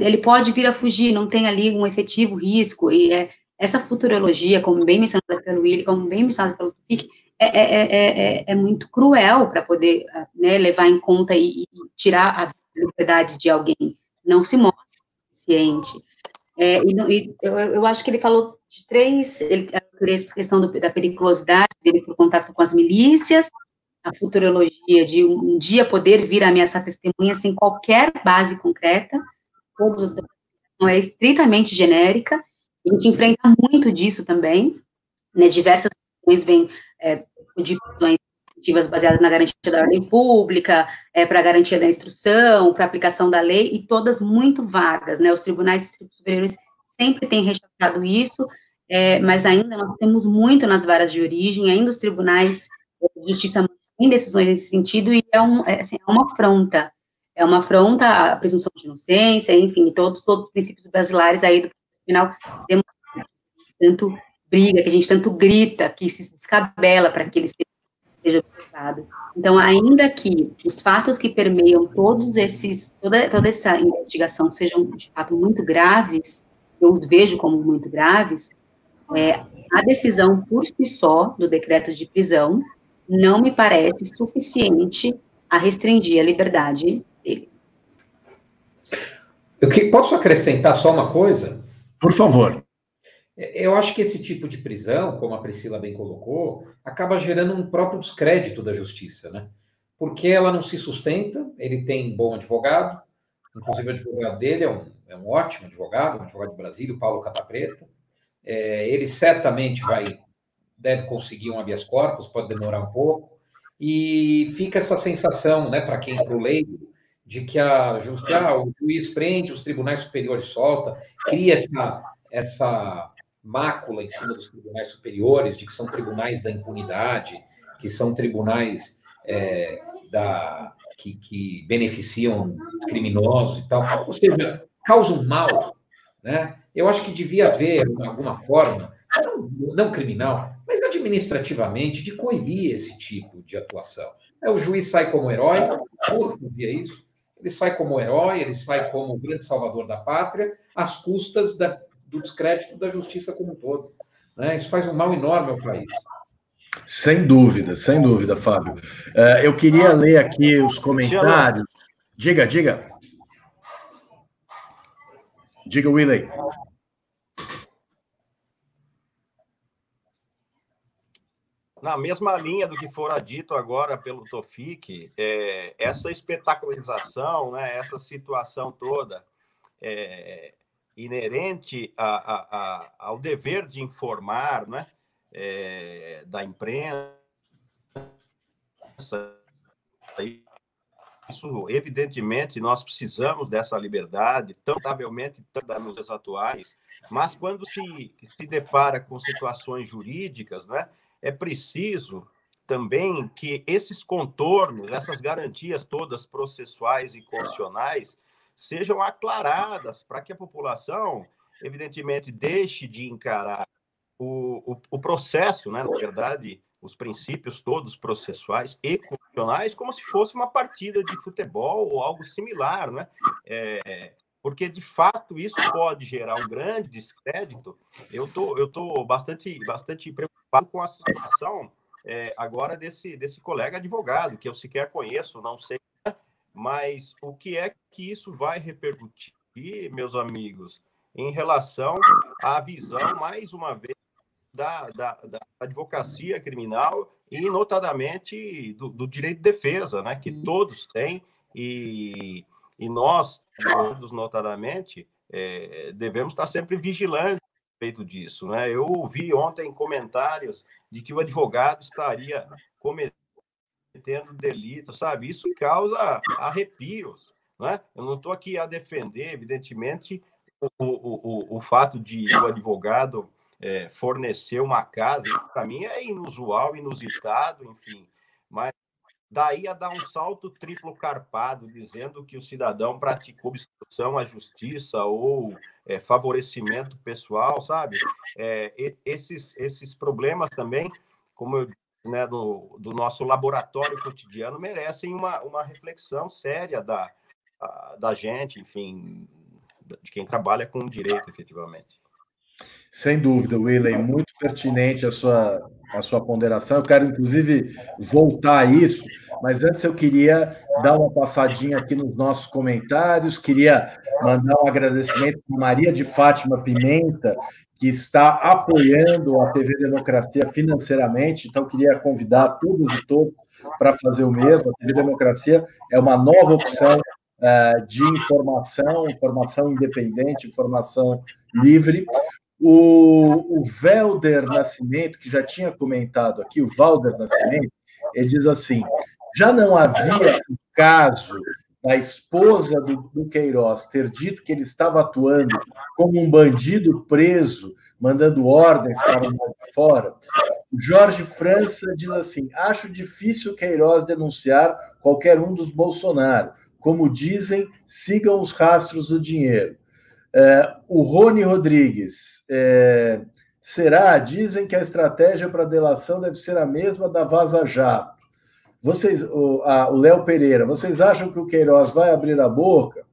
Ele pode vir a fugir, não tem ali um efetivo risco, e é, essa futurologia, como bem mencionada pelo Willi, como bem mencionada pelo Fick, é, é, é, é, muito cruel para poder né, levar em conta e, e, tirar a liberdade de alguém. Não se mostra suficiente. e, e eu, eu, acho que ele falou de três, ele, a questão do, da periculosidade dele por contato com as milícias, a futurologia de um dia poder vir ameaçar testemunha sem qualquer base concreta, não é estritamente genérica, a gente enfrenta muito disso também, né, diversas questões vêm é, de questões baseadas na garantia da ordem pública, é, para garantia da instrução, para aplicação da lei, e todas muito vagas, né, os tribunais superiores sempre têm rechaçado isso, é, mas ainda nós temos muito nas varas de origem, ainda os tribunais de justiça têm decisões nesse sentido, e é, um, é, assim, é uma afronta, é uma afronta à presunção de inocência, enfim, todos, os princípios brasileiros aí do final, tanto briga, que a gente tanto grita, que se descabela para que ele seja observado. Então, ainda que os fatos que permeiam todos esses, toda, toda essa investigação sejam, de fato, muito graves, eu os vejo como muito graves, é, a decisão por si só do decreto de prisão não me parece suficiente a restringir a liberdade dele. Eu que, posso acrescentar só uma coisa? Por favor. É, eu acho que esse tipo de prisão, como a Priscila bem colocou, acaba gerando um próprio descrédito da justiça, né? Porque ela não se sustenta, ele tem bom advogado, inclusive o advogado dele é um, é um ótimo advogado, um advogado de Brasília, o Paulo Catapreta. É, ele certamente vai, deve conseguir um habeas corpus, pode demorar um pouco, e fica essa sensação, né, para quem para o leigo, de que a justiça, ah, o juiz prende, os tribunais superiores solta, cria essa, essa mácula em cima dos tribunais superiores, de que são tribunais da impunidade, que são tribunais é, da, que, que, beneficiam criminosos e tal, ou seja, causam mal. Né? Eu acho que devia haver, alguma forma, não, não criminal, mas administrativamente, de coibir esse tipo de atuação. É, o juiz sai como herói, fazia isso, ele sai como herói, ele sai como o grande salvador da pátria, às custas da, do descrédito da justiça como um todo. Né? Isso faz um mal enorme ao país. Sem dúvida, sem dúvida, Fábio. Uh, eu queria ler aqui os comentários. Diga, diga. Diga, Willy. Na mesma linha do que fora dito agora pelo Tofik, é, essa espetacularização, né, essa situação toda, é, inerente a, a, a, ao dever de informar né, é, da imprensa. Isso, evidentemente, nós precisamos dessa liberdade, notavelmente, nos dias atuais, mas quando se, se depara com situações jurídicas, né, é preciso também que esses contornos, essas garantias todas processuais e constitucionais, sejam aclaradas para que a população, evidentemente, deixe de encarar o, o, o, processo, né, na verdade, os princípios todos processuais e constitucionais, como se fosse uma partida de futebol ou algo similar, né? É, porque de fato isso pode gerar um grande descrédito. Eu tô, eu tô bastante, bastante com a situação é, agora desse, desse colega advogado que eu sequer conheço, não sei mas o que é que isso vai repercutir, meus amigos, em relação à visão, mais uma vez, da, da, da advocacia criminal e, notadamente, do, do, direito de defesa, né, que todos têm, e, e nós, todos notadamente, é, devemos estar sempre vigilantes respeito disso. Né? Eu ouvi ontem comentários de que o advogado estaria cometendo delito, sabe? Isso causa arrepios. Né? Eu não estou aqui a defender, evidentemente, o, o, o, o fato de o advogado é, fornecer uma casa, para mim é inusual, inusitado, enfim, mas daí a dar um salto triplo carpado, dizendo que o cidadão praticou obstrução à justiça ou é, favorecimento pessoal, sabe? É, esses, esses problemas também, como eu né, do, do nosso laboratório cotidiano, merecem uma, uma reflexão séria da, da gente, enfim, de quem trabalha com direito, efetivamente. Sem dúvida, Willem, muito pertinente a sua, a sua ponderação. Eu quero, inclusive, voltar a isso, mas antes eu queria dar uma passadinha aqui nos nossos comentários, queria mandar um agradecimento para Maria de Fátima Pimenta, que está apoiando a TV Democracia financeiramente, então queria convidar todos e todos para fazer o mesmo. A TV Democracia é uma nova opção uh, de informação, informação independente, informação livre. O, o Velder Nascimento, que já tinha comentado aqui, o Valder Nascimento, ele diz assim: já não havia o caso da esposa do, do, Queiroz ter dito que ele estava atuando como um bandido preso, mandando ordens para o lado de fora. O Jorge França diz assim: acho difícil Queiroz denunciar qualquer um dos Bolsonaro. Como dizem, sigam os rastros do dinheiro. É, o Rony Rodrigues, é, será? Dizem que a estratégia para delação deve ser a mesma da Vaza Jato. Vocês, o Léo Pereira, vocês acham que o Queiroz vai abrir a boca?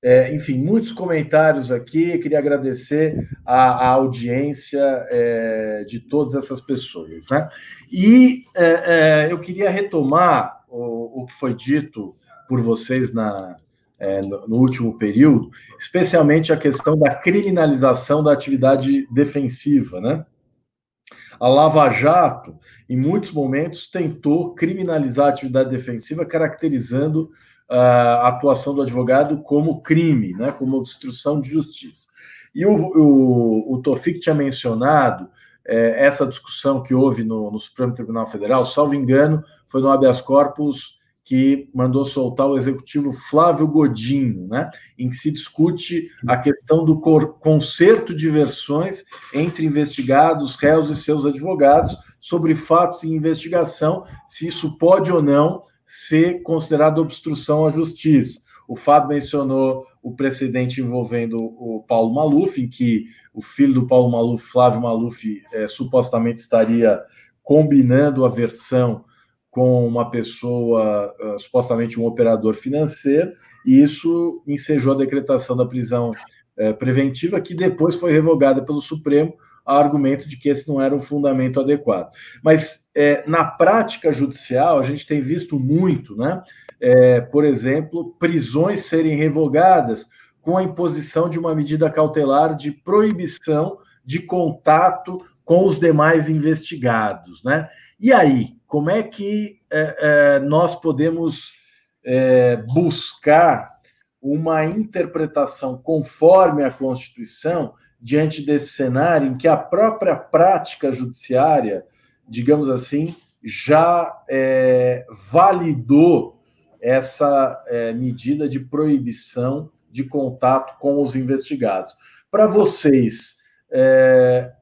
É, enfim, muitos comentários aqui. Queria agradecer a, a audiência é, de todas essas pessoas. Né? E é, é eu queria retomar o, o, que foi dito por vocês na, é, no, no, último período, especialmente a questão da criminalização da atividade defensiva, né? A Lava Jato, em muitos momentos, tentou criminalizar a atividade defensiva, caracterizando uh, a atuação do advogado como crime, né, como obstrução de justiça. E o, o, o Tofik tinha mencionado eh, essa discussão que houve no, no Supremo Tribunal Federal, salvo engano, foi no habeas corpus que mandou soltar o executivo Flávio Godinho, né, em que se discute a questão do conserto de versões entre investigados, réus e seus advogados sobre fatos em investigação, se isso pode ou não ser considerado obstrução à justiça. O Fábio mencionou o precedente envolvendo o Paulo Maluf, em que o filho do Paulo Maluf, Flávio Maluf, é, supostamente estaria combinando a versão com uma pessoa, uh, supostamente um operador financeiro, e isso ensejou a decretação da prisão uh, preventiva, que depois foi revogada pelo Supremo, a argumento de que esse não era um fundamento adequado. Mas uh, na prática judicial, a gente tem visto muito, né? É, por exemplo, prisões serem revogadas com a imposição de uma medida cautelar de proibição de contato com os demais investigados, né? E aí, como é que é, é, nós podemos é, buscar uma interpretação conforme a Constituição diante desse cenário em que a própria prática judiciária, digamos assim, já é, validou essa é, medida de proibição de contato com os investigados. Para vocês, é,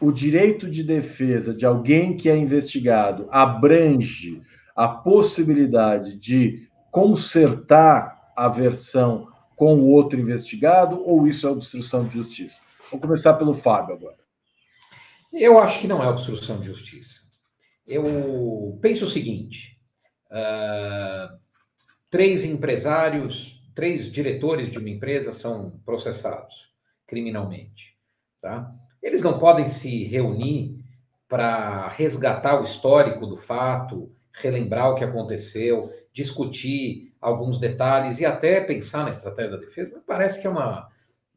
o direito de defesa de alguém que é investigado abrange a possibilidade de consertar a versão com o outro investigado ou isso é obstrução de justiça? Vou começar pelo Fábio agora. Eu acho que não é obstrução de justiça. Eu penso o seguinte: uh, três empresários, três diretores de uma empresa são processados criminalmente, tá? Eles não podem se reunir para resgatar o histórico do fato, relembrar o que aconteceu, discutir alguns detalhes e até pensar na estratégia da defesa. Me parece que é uma,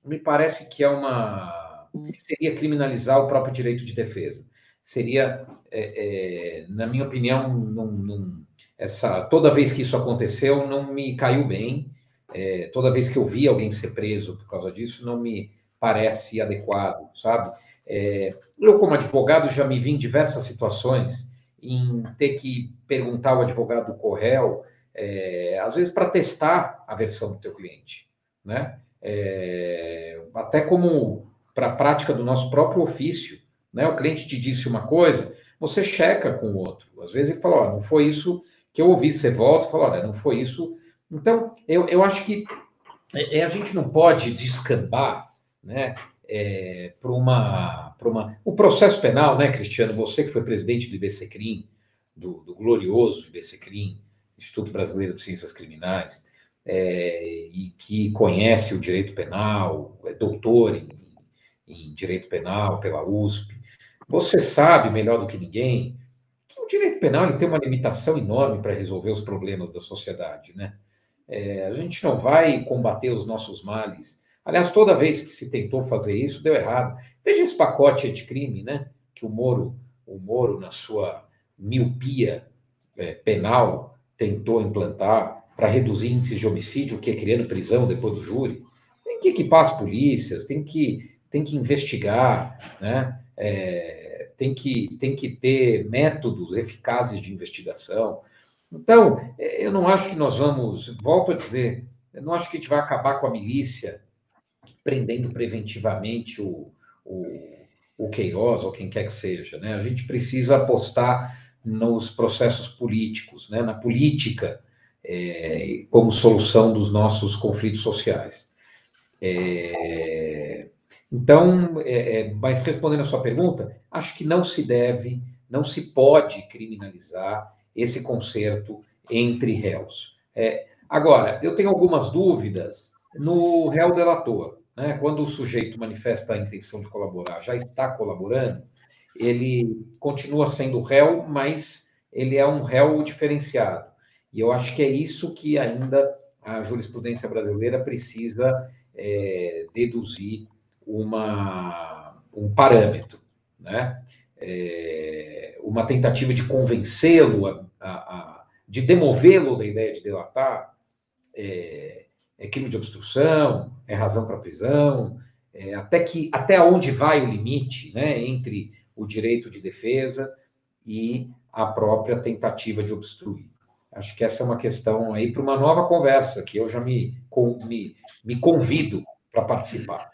me parece que é uma. Seria criminalizar o próprio direito de defesa. Seria, é, é, na minha opinião, essa, toda vez que isso aconteceu, não me caiu bem. É, toda vez que eu vi alguém ser preso por causa disso, não me parece adequado, sabe? É, eu, como advogado, já me vi em diversas situações em ter que perguntar ao advogado do Correio, é, às vezes para testar a versão do teu cliente, né? É, até como para a prática do nosso próprio ofício, né? O cliente te disse uma coisa, você checa com o outro. Às vezes ele fala, não foi isso que eu ouvi, você volta e fala, olha, não foi isso. Então, eu, eu acho que é, a gente não pode descambar, né? é, para uma, uma. O processo penal, né, Cristiano? Você que foi presidente do IBCCRIM, do, do glorioso IBCCRIM, Instituto Brasileiro de Ciências Criminais, é, e que conhece o direito penal, é doutor em, em direito penal pela USP, você sabe melhor do que ninguém que o direito penal ele tem uma limitação enorme para resolver os problemas da sociedade, né? É, a gente não vai combater os nossos males Aliás, toda vez que se tentou fazer isso, deu errado. Veja esse pacote anticrime, né? Que o Moro, o Moro na sua miopia é, penal, tentou implantar para reduzir índices de homicídio, que é criando prisão depois do júri. Tem que equipar as polícias, tem que, tem que investigar, né? É, tem, que, tem que ter métodos eficazes de investigação. Então, é, eu não acho que nós vamos, volto a dizer, eu não acho que a gente vai acabar com a milícia prendendo preventivamente o, o, o Queiroz ou quem quer que seja. Né? A gente precisa apostar nos processos políticos, né? na política, é, como solução dos nossos conflitos sociais. É, então, é, é, mas respondendo a sua pergunta, acho que não se deve, não se pode criminalizar esse conserto entre réus. É, agora, eu tenho algumas dúvidas no réu delator né, quando o sujeito manifesta a intenção de colaborar, já está colaborando, ele continua sendo réu, mas ele é um réu diferenciado. E eu acho que é isso que ainda a jurisprudência brasileira precisa é, deduzir uma, um parâmetro, né? É, uma tentativa de convencê-lo, a, a, a, de demovê-lo da ideia de delatar, é, é crime de obstrução, é razão para prisão, é, até que até onde vai o limite, né, entre o direito de defesa e a própria tentativa de obstruir. Acho que essa é uma questão aí para uma nova conversa que eu já me, me, me convido para participar.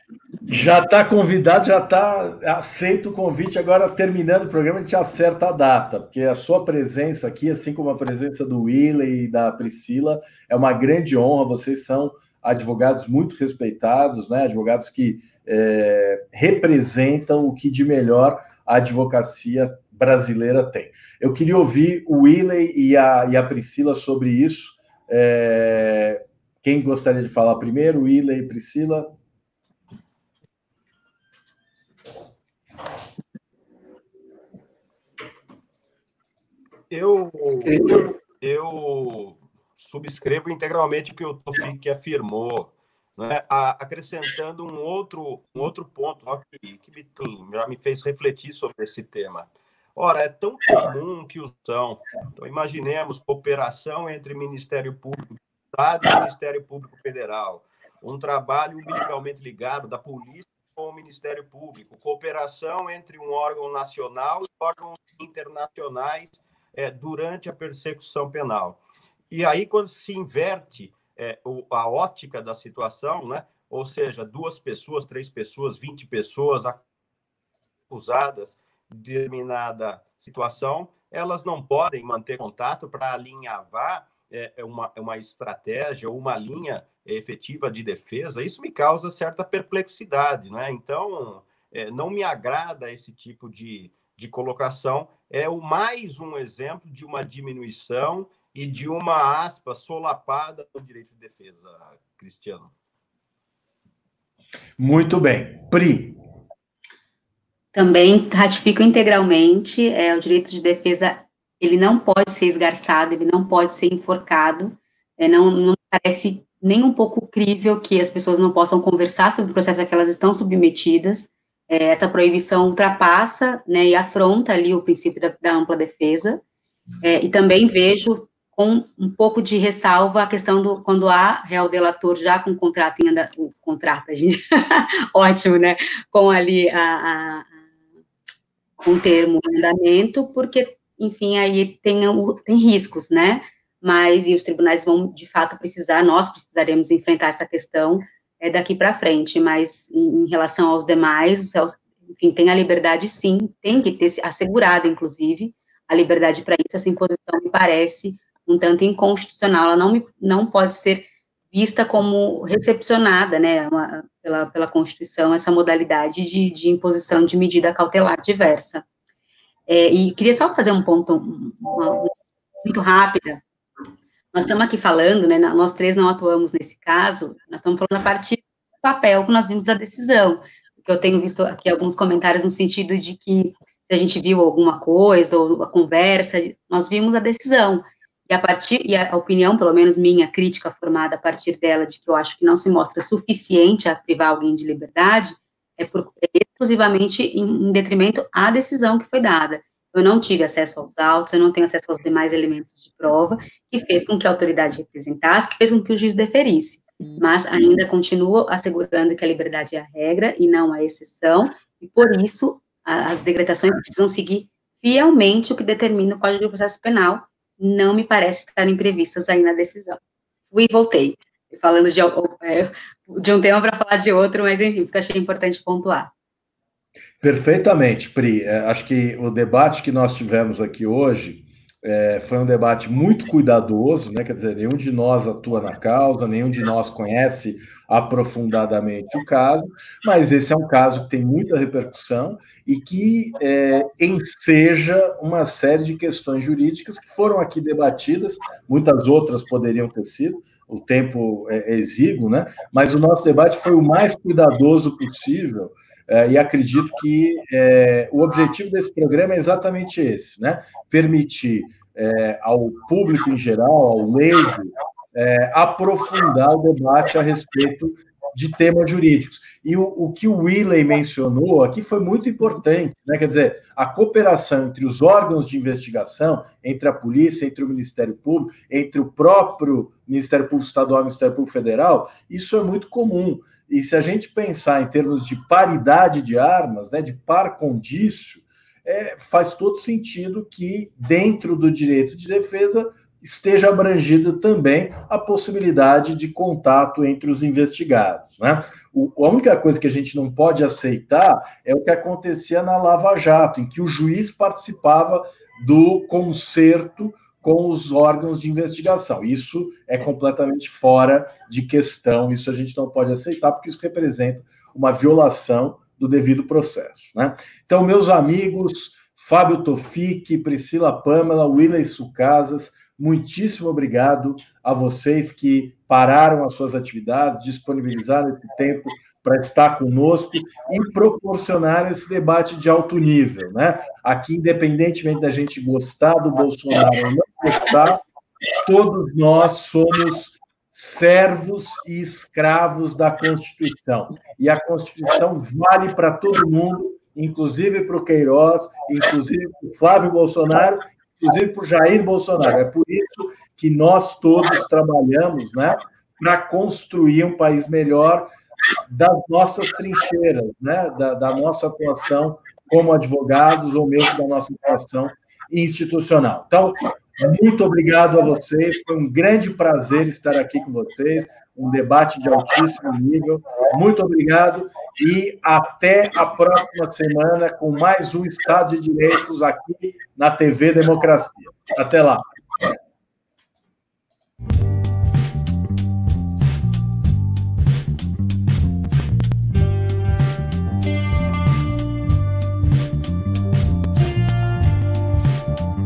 Já está convidado, já está aceito o convite. Agora, terminando o programa, a gente acerta a data, porque a sua presença aqui, assim como a presença do Willy e da Priscila, é uma grande honra. Vocês são advogados muito respeitados, né? advogados que é, representam o que de melhor a advocacia brasileira tem. Eu queria ouvir o Willey e a, e a Priscila sobre isso. É, quem gostaria de falar primeiro? Willey e Priscila? Eu, eu subscrevo integralmente o que o Tofik afirmou, né? acrescentando um outro, um outro ponto que, que me, já me fez refletir sobre esse tema. Ora, é tão comum que usam. Então, imaginemos cooperação entre Ministério Público do Estado e Ministério Público Federal, um trabalho umbilicalmente ligado da polícia Ministério Público, cooperação entre um órgão nacional e órgãos internacionais é, durante a persecução penal. E aí, quando se inverte é, a ótica da situação, né? ou seja, duas pessoas, três pessoas, vinte pessoas acusadas de determinada situação, elas não podem manter contato para alinhavar é, é uma, uma estratégia ou uma linha efetiva de defesa. Isso me causa certa perplexidade. Né? Então, é, não me agrada esse tipo de, de colocação. É o mais um exemplo de uma diminuição e de uma aspa solapada no direito de defesa, Cristiano. Muito bem. Pri. Também ratifico integralmente, é, o direito de defesa, ele não pode ser esgarçado, ele não pode ser enforcado, é, não, não parece nem um pouco crível que as pessoas não possam conversar sobre o processo a que elas estão submetidas. É, essa proibição ultrapassa né, e afronta ali o princípio da, da ampla defesa. É, e também vejo com um pouco de ressalva a questão do quando há real delator já com contrato em o contrato, a gente, (laughs) ótimo, né? Com ali a, a, um termo andamento, porque, enfim, aí tem, tem riscos, né? Mas, e os tribunais vão, de fato, precisar, nós precisaremos enfrentar essa questão é, daqui para frente, mas em, em, relação aos demais, enfim, tem a liberdade, sim, tem que ter assegurada, inclusive, a liberdade para isso, essa imposição me parece um tanto inconstitucional, ela não, me, não pode ser vista como recepcionada, né, uma, pela, pela Constituição, essa modalidade de, de imposição de medida cautelar diversa. É, e queria só fazer um ponto uma, uma, muito rápida. Nós estamos aqui falando, né, nós três não atuamos nesse caso, nós estamos falando a partir do papel que nós vimos da decisão, porque eu tenho visto aqui alguns comentários no sentido de que se a gente viu alguma coisa, ou a conversa, nós vimos a decisão, e a partir e a opinião, pelo menos minha, crítica formada a partir dela de que eu acho que não se mostra suficiente a privar alguém de liberdade, é, por, é exclusivamente em, em, detrimento à decisão que foi dada. Eu não tive acesso aos autos, eu não tenho acesso aos demais elementos de prova, que fez com que a autoridade representasse, que fez com que o juiz deferisse. Mas ainda continuo assegurando que a liberdade é a regra e não a exceção, e por isso as decretações precisam seguir fielmente o que determina o Código de Processo Penal, não me parece estarem previstas aí na decisão. Fui e voltei, falando de, é, de um tema para falar de outro, mas enfim, porque achei importante pontuar. Perfeitamente, Pri. É, acho que o debate que nós tivemos aqui hoje é, foi um debate muito cuidadoso, né? Quer dizer, nenhum de nós atua na causa, nenhum de nós conhece aprofundadamente o caso, mas esse é um caso que tem muita repercussão e que é, enseja uma série de questões jurídicas que foram aqui debatidas, muitas outras poderiam ter sido, o tempo é, é exíguo, né? Mas o nosso debate foi o mais cuidadoso possível. É, e acredito que é, o objetivo desse programa é exatamente esse, né? Permitir é, ao público em geral, ao leigo, é, aprofundar o debate a respeito de temas jurídicos. E o, o, que o Willey mencionou aqui foi muito importante, né? quer dizer, a cooperação entre os órgãos de investigação, entre a polícia, entre o Ministério Público, entre o próprio Ministério Público Estadual e o Ministério Público Federal, isso é muito comum. E se a gente pensar em termos de paridade de armas, né, de par condício, é, faz todo sentido que, dentro do direito de defesa, esteja abrangida também a possibilidade de contato entre os investigados. Né? O, a única coisa que a gente não pode aceitar é o que acontecia na Lava Jato, em que o juiz participava do concerto com os órgãos de investigação. Isso é completamente fora de questão, isso a gente não pode aceitar, porque isso representa uma violação do devido processo. Né? Então, meus amigos, Fábio Tofik, Priscila Pamela, Willis Sucasas, muitíssimo obrigado a vocês que pararam as suas atividades, disponibilizaram esse tempo para estar conosco e proporcionar esse debate de alto nível. Né? Aqui, independentemente da gente gostar do Bolsonaro ou não gostar, todos nós somos servos e escravos da Constituição. E a Constituição vale para todo mundo, inclusive para o Queiroz, inclusive para o Flávio Bolsonaro, inclusive para o Jair Bolsonaro. É por isso que nós todos trabalhamos né, para construir um país melhor das nossas trincheiras, né, da, da nossa atuação como advogados ou mesmo da nossa atuação institucional. Então, muito obrigado a vocês, foi um grande prazer estar aqui com vocês, um debate de altíssimo nível. Muito obrigado e até a próxima semana com mais um Estado de Direitos aqui na TV Democracia. Até lá.